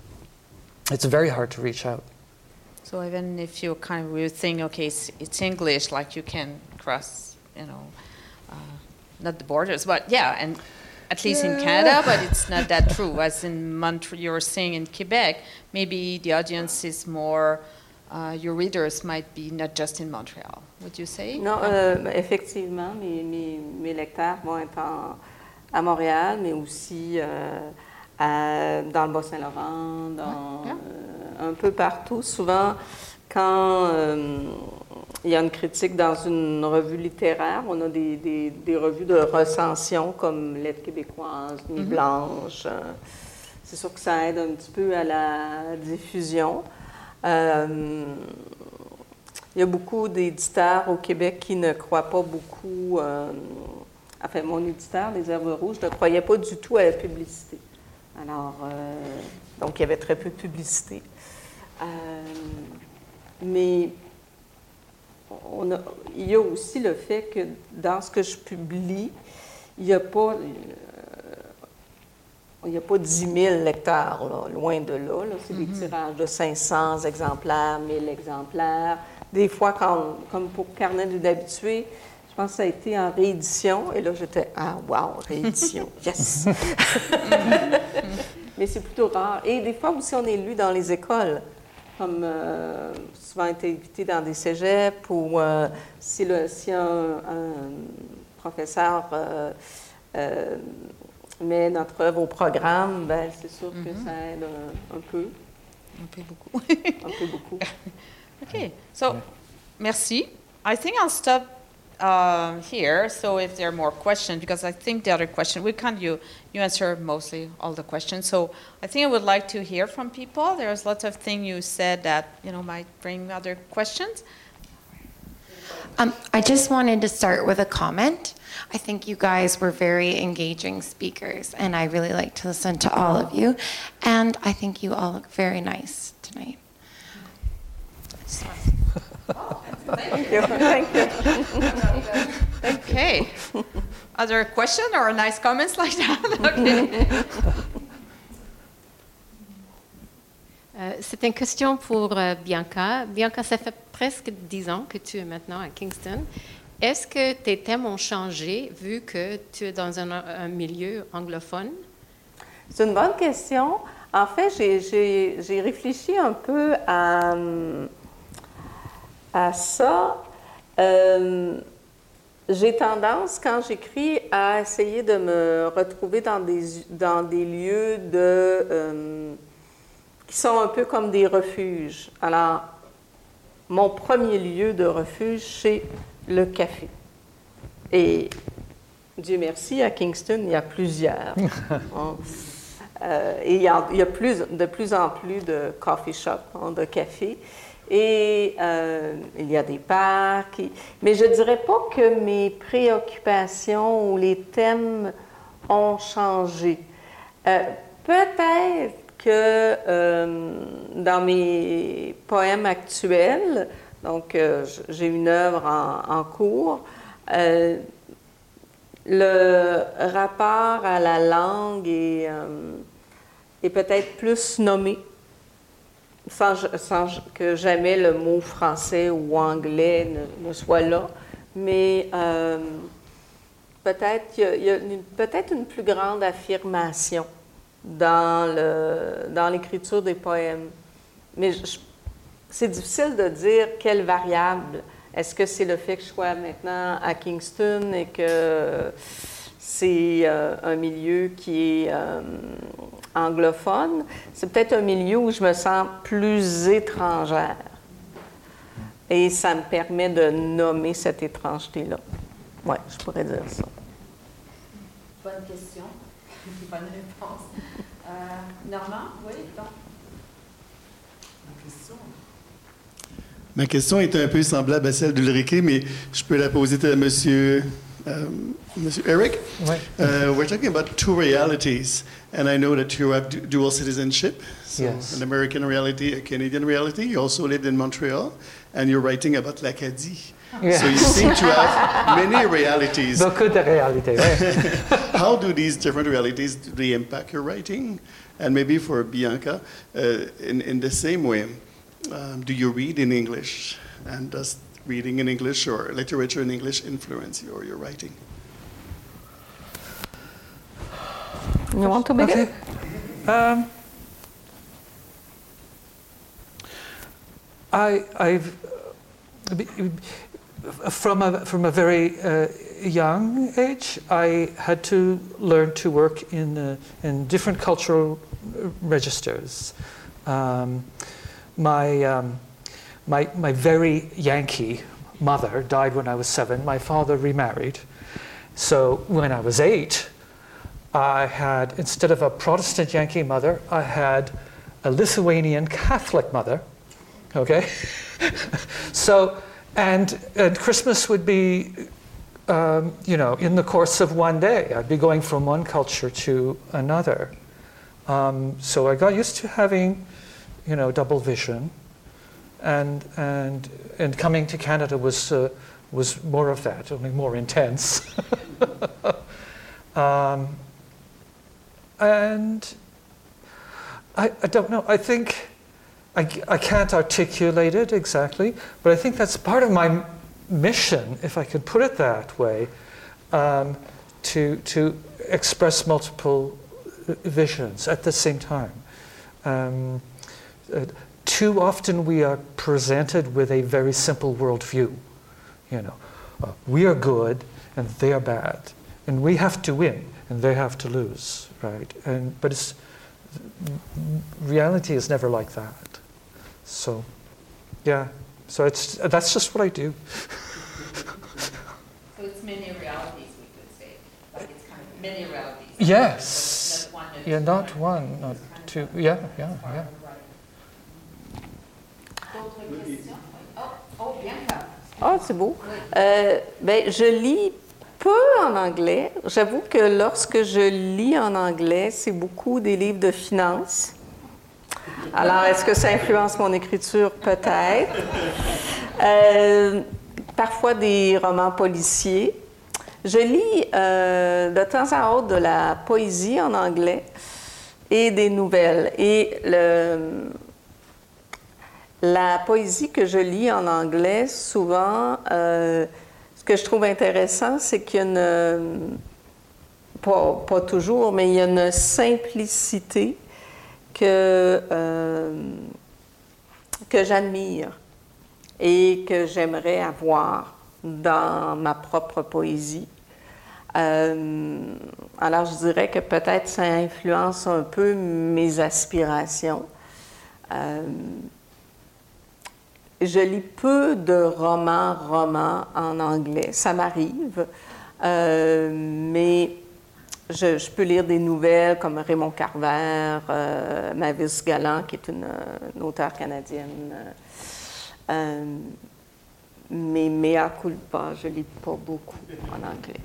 it's very hard to reach out. So even if you kind of will think, okay, it's, it's English, like you can cross, you know, uh, not the borders, but yeah, and at least in Canada, but it's not that true. As in Montreal, you're saying in Quebec, maybe the audience is more, uh, your readers might be not just in Montreal. Would you say? Non, euh, effectivement, mes, mes, mes lecteurs vont être en- à Montréal, mais aussi euh, dans le Bas-Saint-Laurent, dans, Ouais, bien. euh, un peu partout. Souvent, quand euh, il y a une critique dans une revue littéraire, on a des, des- des revues de recension comme Lettres québécoises, Nuit blanche. euh, c'est sûr que ça aide un petit peu à la diffusion. Euh, il y a beaucoup d'éditeurs au Québec qui ne croient pas beaucoup. euh, enfin, mon éditeur, Les Herbes Rouges, ne croyait pas du tout à la publicité. Alors, euh, donc, il y avait très peu de publicité. Euh, mais on a- il y a aussi le fait que dans ce que je publie, il n'y a pas. euh, il n'y a pas 10 000 lecteurs, là, loin de là. là. C'est des tirages de 500 exemplaires, 1000 exemplaires. Des fois, quand, comme pour Carnet d'une habituée, je pense que ça a été en réédition. Et là, j'étais Ah, wow, réédition, yes! Mais c'est plutôt rare. Et des fois aussi, on est lu dans les écoles, comme euh, souvent été invité dans des cégeps ou euh, si, le, si un, un professeur euh, met notre œuvre au programme, ben, c'est sûr que ça aide un, un peu, Un peu beaucoup. un peu beaucoup. Okay, so merci. I think I'll stop um, here. So if there are more questions, because I think the other question we can you you answer mostly all the questions. So I think I would like to hear from people. There's lots of things you said that you know might bring other questions. Um, I just wanted to start with a comment. I think you guys were very engaging speakers, and I really like to listen to all of you. And I think you all look very nice tonight. Thank you. Thank you. Okay. other question or nice comments like that? okay. Euh, c'est une question pour euh, Bianca. Bianca, ça fait presque dix ans que tu es maintenant à Kingston. Est-ce que tes thèmes ont changé vu que tu es dans un, un milieu anglophone? C'est une bonne question. En fait, j'ai- j'ai j'ai réfléchi un peu à, à ça. Euh, j'ai tendance, quand j'écris, à essayer de me retrouver dans des, dans des lieux de, euh, qui sont un peu comme des refuges. Alors, mon premier lieu de refuge, c'est le café. Et Dieu merci, à Kingston, il y a plusieurs. Hein. Euh, et il y a, il y a plus, de plus en plus de coffee shops, hein, de cafés. Et euh, il y a des parcs. mais je ne dirais pas que mes préoccupations ou les thèmes ont changé. Euh, peut-être que euh, dans mes poèmes actuels, donc j'ai une œuvre en, cours, le rapport à la langue est peut-être plus nommé, sans, que jamais le mot français ou anglais ne, soit là, mais peut-être il y a, peut-être une plus grande affirmation dans l'écriture dans des poèmes. Mais c'est difficile de dire quelle variable. Est-ce que c'est le fait que je sois maintenant à Kingston et que c'est euh, un milieu qui est euh, anglophone? C'est peut-être un milieu où je me sens plus étrangère. Et ça me permet de nommer cette étrangeté-là. Oui, je pourrais dire ça. Bonne question. Bonne réponse. Euh, Normand, oui, donc. Ma question est un peu semblable à celle d'Ulrike, mais je peux la poser à Monsieur, um, Monsieur Eric? Oui. Uh, we're talking about two realities, and I know that you have dual citizenship. So yes. An American reality, a Canadian reality. You also lived in Montreal, and you're writing about l'Acadie. Yeah. So you seem to have many realities. Beaucoup de réalités, How do these different realities do they impact your writing? And maybe for Bianca, uh, in, in the same way, um, do you read in English? And does reading in English or literature in English influence you or your writing? You want to begin? Okay. Um, I, I've from a, from a very uh, young age, I had to learn to work in, uh, in different cultural registers. Um, my, um, my, my very Yankee mother died when I was seven. My father remarried. So when I was eight, I had, instead of a Protestant Yankee mother, I had a Lithuanian Catholic mother. Okay? so and, and Christmas would be, um, you know, in the course of one day. I'd be going from one culture to another. Um, so I got used to having, you know, double vision. And, and, and coming to Canada was, uh, was more of that, only more intense. um, and I, I don't know, I think I, I can't articulate it exactly, but I think that's part of my mission, if I could put it that way, um, to, to express multiple visions at the same time. Um, uh, too often we are presented with a very simple worldview. You know, uh, we are good and they are bad, and we have to win and they have to lose, right? And but it's reality is never like that. So, yeah. So it's that's just what I do. so it's many realities, we could say. Like it's kind of many realities. Yes. Not yeah, not one, not two. Yeah, yeah, yeah. Oh, oh ah, c'est beau. Euh, ben, je lis peu en anglais. J'avoue que lorsque je lis en anglais, c'est beaucoup des livres de finances. Alors, est-ce que ça influence mon écriture? Peut-être. Euh, parfois des romans policiers. Je lis euh, de temps à autre de la poésie en anglais et des nouvelles. Et la poésie que je lis en anglais, souvent, euh, ce que je trouve intéressant, c'est qu'il y a une... Pas, pas, toujours, mais il y a une simplicité que, euh, que j'admire et que j'aimerais avoir dans ma propre poésie. Euh, alors je dirais que peut-être ça influence un peu mes aspirations. Euh, je lis peu de romans, romans en anglais. Ça m'arrive, mais je, peux lire des nouvelles comme Raymond Carver, euh, Mavis Galland, qui est une, auteure canadienne. Euh, mais mea culpa, je lis pas beaucoup en anglais.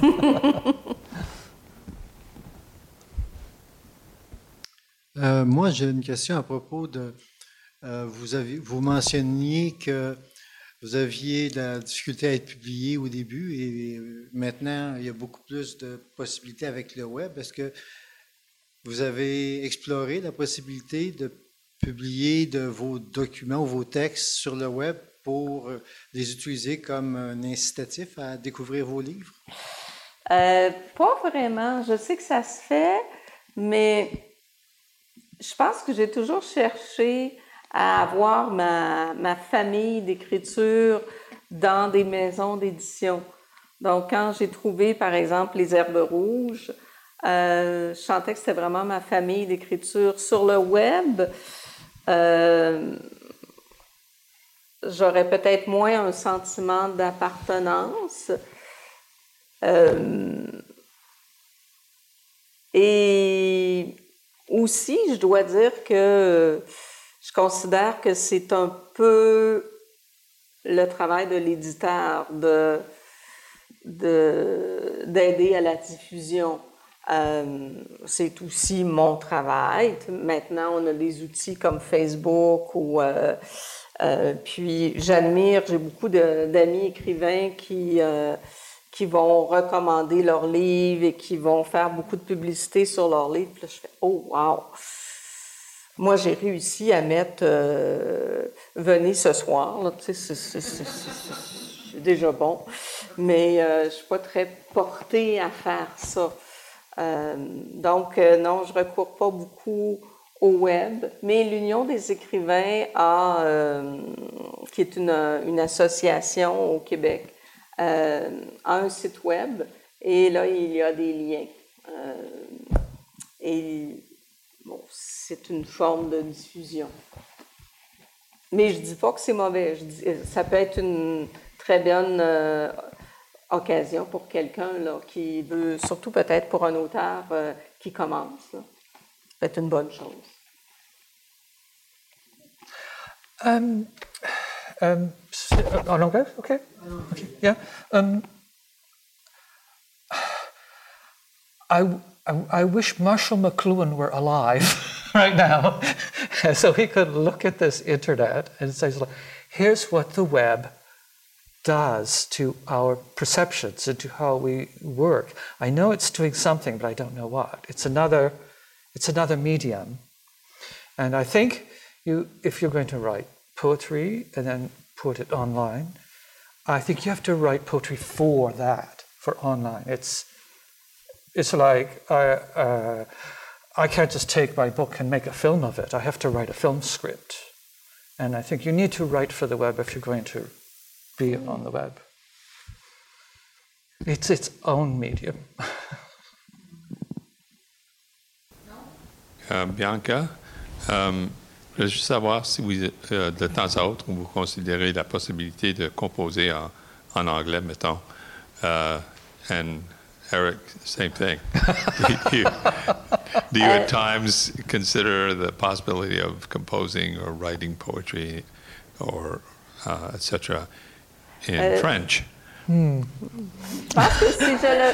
Euh, moi, j'ai une question à propos de. Euh, vous, avez, vous mentionniez que vous aviez la difficulté à être publié au début et maintenant, il y a beaucoup plus de possibilités avec le web. Est-ce que vous avez exploré la possibilité de publier de vos documents ou vos textes sur le web pour les utiliser comme un incitatif à découvrir vos livres? Euh, pas vraiment. Je sais que ça se fait, mais je pense que j'ai toujours cherché à avoir ma, ma famille d'écriture dans des maisons d'édition. Donc, quand j'ai trouvé, par exemple, Les Herbes Rouges, euh, je sentais que c'était vraiment ma famille d'écriture. Sur le web, euh, j'aurais peut-être moins un sentiment d'appartenance. Euh, et aussi, je dois dire que je considère que c'est un peu le travail de l'éditeur de d'aider à la diffusion. Euh, c'est aussi mon travail. Maintenant, on a des outils comme Facebook ou euh, euh, puis j'admire, j'ai beaucoup d'amis écrivains qui qui vont recommander leurs livres et qui vont faire beaucoup de publicité sur leurs livres. Puis là, je fais oh wow. Moi, j'ai réussi à mettre venez ce soir. C'est déjà bon, mais je suis pas très portée à faire ça. Euh, donc, euh, non, je recours pas beaucoup au web, mais l'Union des écrivains a, euh, qui est une, une, association au Québec, a un site web et là, il y a des liens. et bon, c'est une forme de diffusion. Mais je dis pas que c'est mauvais. Je dis, ça peut être une très bonne occasion pour quelqu'un là, qui veut, surtout peut-être pour un auteur euh, qui commence. C'est une bonne chose. Um, um, en anglais? OK. okay. Yeah. Um, I, I, I wish Marshall McLuhan were alive right now so he could look at this internet and say, here's what the web does to our perceptions and to how we work. I know it's doing something, but I don't know what. It's another, it's another medium. And I think you, if you're going to write poetry and then put it online, I think you have to write poetry for that, for online. It's, it's like I, uh, I can't just take my book and make a film of it. I have to write a film script. And I think you need to write for the web if you're going to be on the web. It's its own medium. uh, Bianca, um, je veux juste savoir si vous, euh, de temps à autre, vous considérez la possibilité de composer en, en anglais, mettons. Uh, and Eric, same thing. do you, at times consider the possibility of composing or writing poetry or uh, etc in euh, French? Hmm. Je pense que si je le,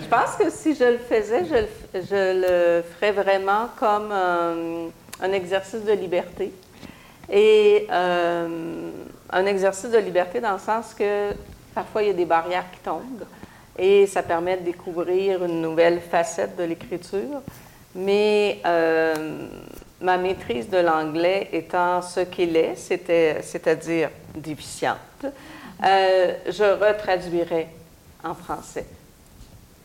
je pense que si je le faisais, je le, je le ferais vraiment comme euh, un exercice de liberté. Et euh, un exercice de liberté dans le sens que parfois il y a des barrières qui tombent et ça permet de découvrir une nouvelle facette de l'écriture. Mais euh, ma maîtrise de l'anglais étant ce qu'il est, c'est-à-dire déficiente, euh, je retraduirais en français.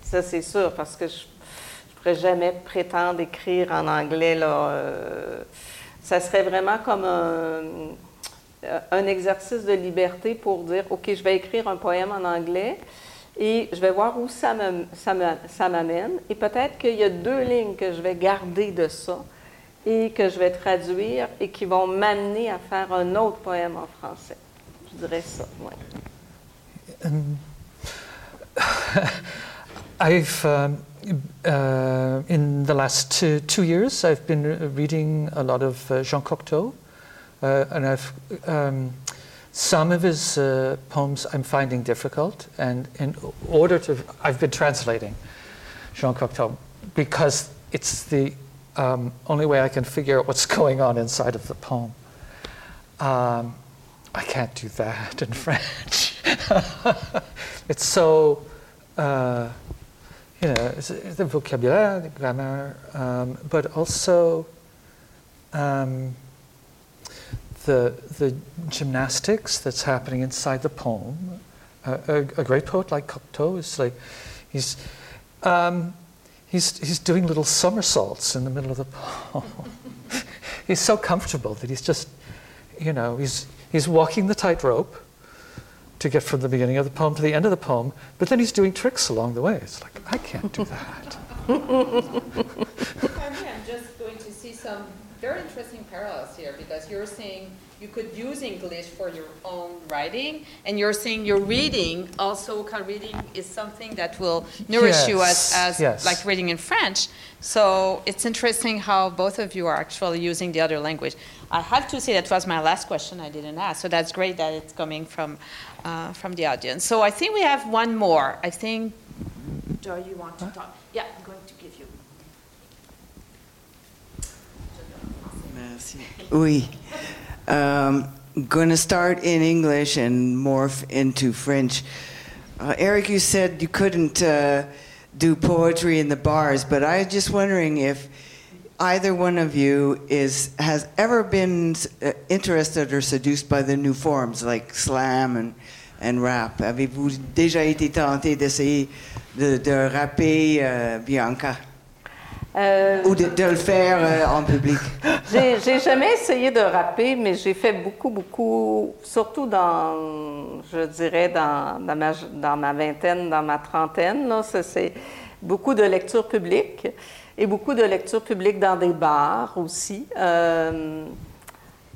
Ça, c'est sûr, parce que je ne pourrais jamais prétendre écrire en anglais. Euh, ça serait vraiment comme un, exercice de liberté pour dire, OK, je vais écrire un poème en anglais et je vais voir où ça m'amène. Et peut-être qu'il y a deux lignes que je vais garder de ça et que je vais traduire et qui vont m'amener à faire un autre poème en français. Je dirais ça, ouais. Um, I've, um, uh, in the last two, two, years, I've been reading a lot of uh, Jean Cocteau, uh, and I've, um, some of his uh, poems I'm finding difficult, and in order to, I've been translating Jean Cocteau because it's the um, only way I can figure out what's going on inside of the poem. Um, I can't do that in French. it's so, uh, you know, the vocabulary, the grammar, um, but also um, the, the gymnastics that's happening inside the poem. Uh, a, a, great poet like Cocteau is like, he's, um, he's, he's doing little somersaults in the middle of the poem. he's so comfortable that he's just, you know, he's, he's walking the tightrope to get from the beginning of the poem to the end of the poem, but then he's doing tricks along the way. It's like, I can't do that. I'm just going to see some very interesting parallels here because you're saying you could use English for your own writing, and you're saying your reading also kind of reading is something that will nourish yes. you as, as yes. like reading in French. So it's interesting how both of you are actually using the other language. I have to say that was my last question I didn't ask, so that's great that it's coming from uh, from the audience. So I think we have one more. I think. Do you want to talk? Yeah, I'm going to give you. Merci. Oui. Um, going to start in English and morph into French. Uh, Eric, you said you couldn't uh, do poetry in the bars, but I was just wondering if either one of you is has ever been uh, interested or seduced by the new forms like slam and, and rap. Avez-vous déjà été tenté d'essayer de, de rapper, euh, Bianca? Euh, Ou de, de le faire euh, en public? J'ai jamais essayé de rapper, mais j'ai fait beaucoup, beaucoup, surtout dans, je dirais, dans, dans, ma, dans ma vingtaine, dans ma trentaine. C'est beaucoup de lecture publique et beaucoup de lecture publique dans des bars aussi. Euh,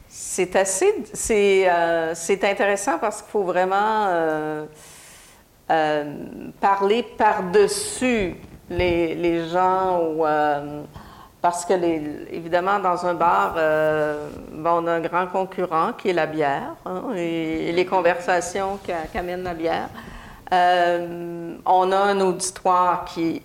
c'est assez, c'est intéressant parce qu'il faut vraiment parler par-dessus les, gens euh, parce que les, évidemment dans un bar, euh, on a un grand concurrent qui est la bière hein, et, les conversations qu'a- qu'amène la bière. Euh, on a un auditoire qui est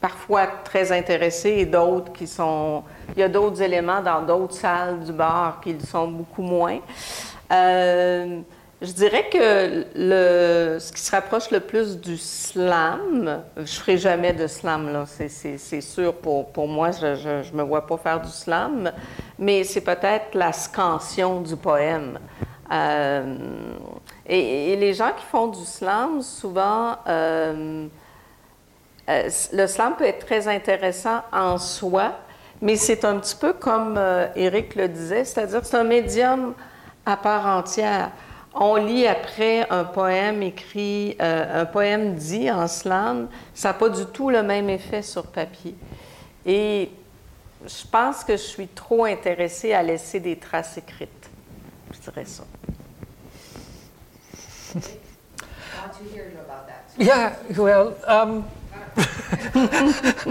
parfois très intéressés et d'autres qui sont... Il y a d'autres éléments dans d'autres salles du bar qui le sont beaucoup moins. Je dirais que ce qui se rapproche le plus du slam, je ferai jamais de slam, c'est, sûr pour, moi, je ne me vois pas faire du slam, mais c'est peut-être la scansion du poème. Euh, et, les gens qui font du slam, souvent, euh, euh, le slam peut être très intéressant en soi, mais c'est un petit peu comme Éric le disait, c'est-à-dire c'est un médium à part entière. On lit après un poème écrit, euh, un poème dit en slam, ça n'a pas du tout le même effet sur papier. Et je pense que je suis trop intéressée à laisser des traces écrites. Je dirais ça. Yeah, well, um,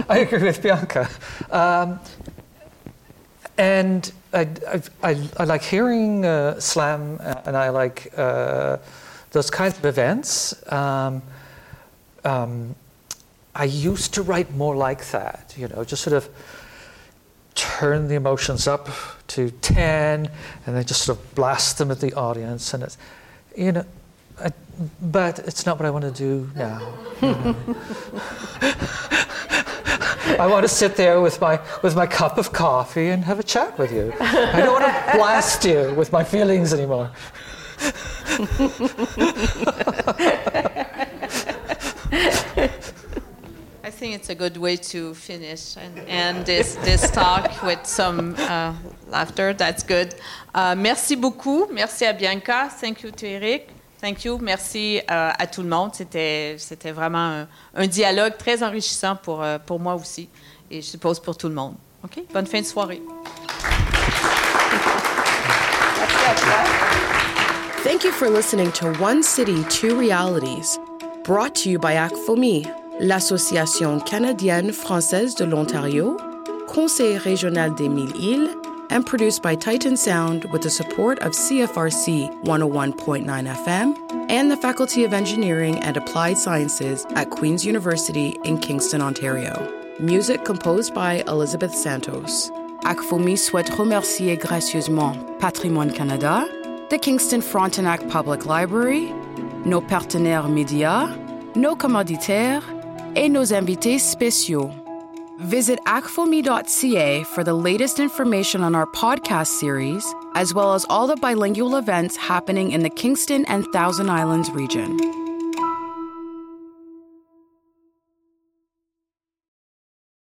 I agree with Bianca. Um, and I, I, I, like hearing uh, slam, uh, and I like uh, those kinds of events. Um, um, I used to write more like that, you know, just sort of turn the emotions up to 10 and then just sort of blast them at the audience. And it's, you know, I, but it's not what I want to do now. you know. I want to sit there with my, with my cup of coffee and have a chat with you. I don't want to blast you with my feelings anymore. I think it's a good way to finish and end this, this talk with some uh, laughter. That's good. Uh, merci beaucoup. Merci à Bianca. Thank you to Eric. Thank you. Merci euh, à tout le monde. C'était, vraiment un, dialogue très enrichissant pour, euh, pour moi aussi et je suppose pour tout le monde. OK? Bonne fin de soirée. Thank you for listening to One City, Two Realities, brought to you by ACFOMI, l'Association canadienne française de l'Ontario, Conseil régional des Mille-Îles, and produced by Titan Sound with the support of CFRC 101.9 FM and the Faculty of Engineering and Applied Sciences at Queen's University in Kingston, Ontario. Music composed by Elizabeth Santos. ACFOMI souhaite remercier gracieusement Patrimoine Canada, the Kingston Frontenac Public Library, nos partenaires médias, nos commanditaires et nos invités spéciaux. Visit acfomi.ca for the latest information on our podcast series, as well as all the bilingual events happening in the Kingston and Thousand Islands region.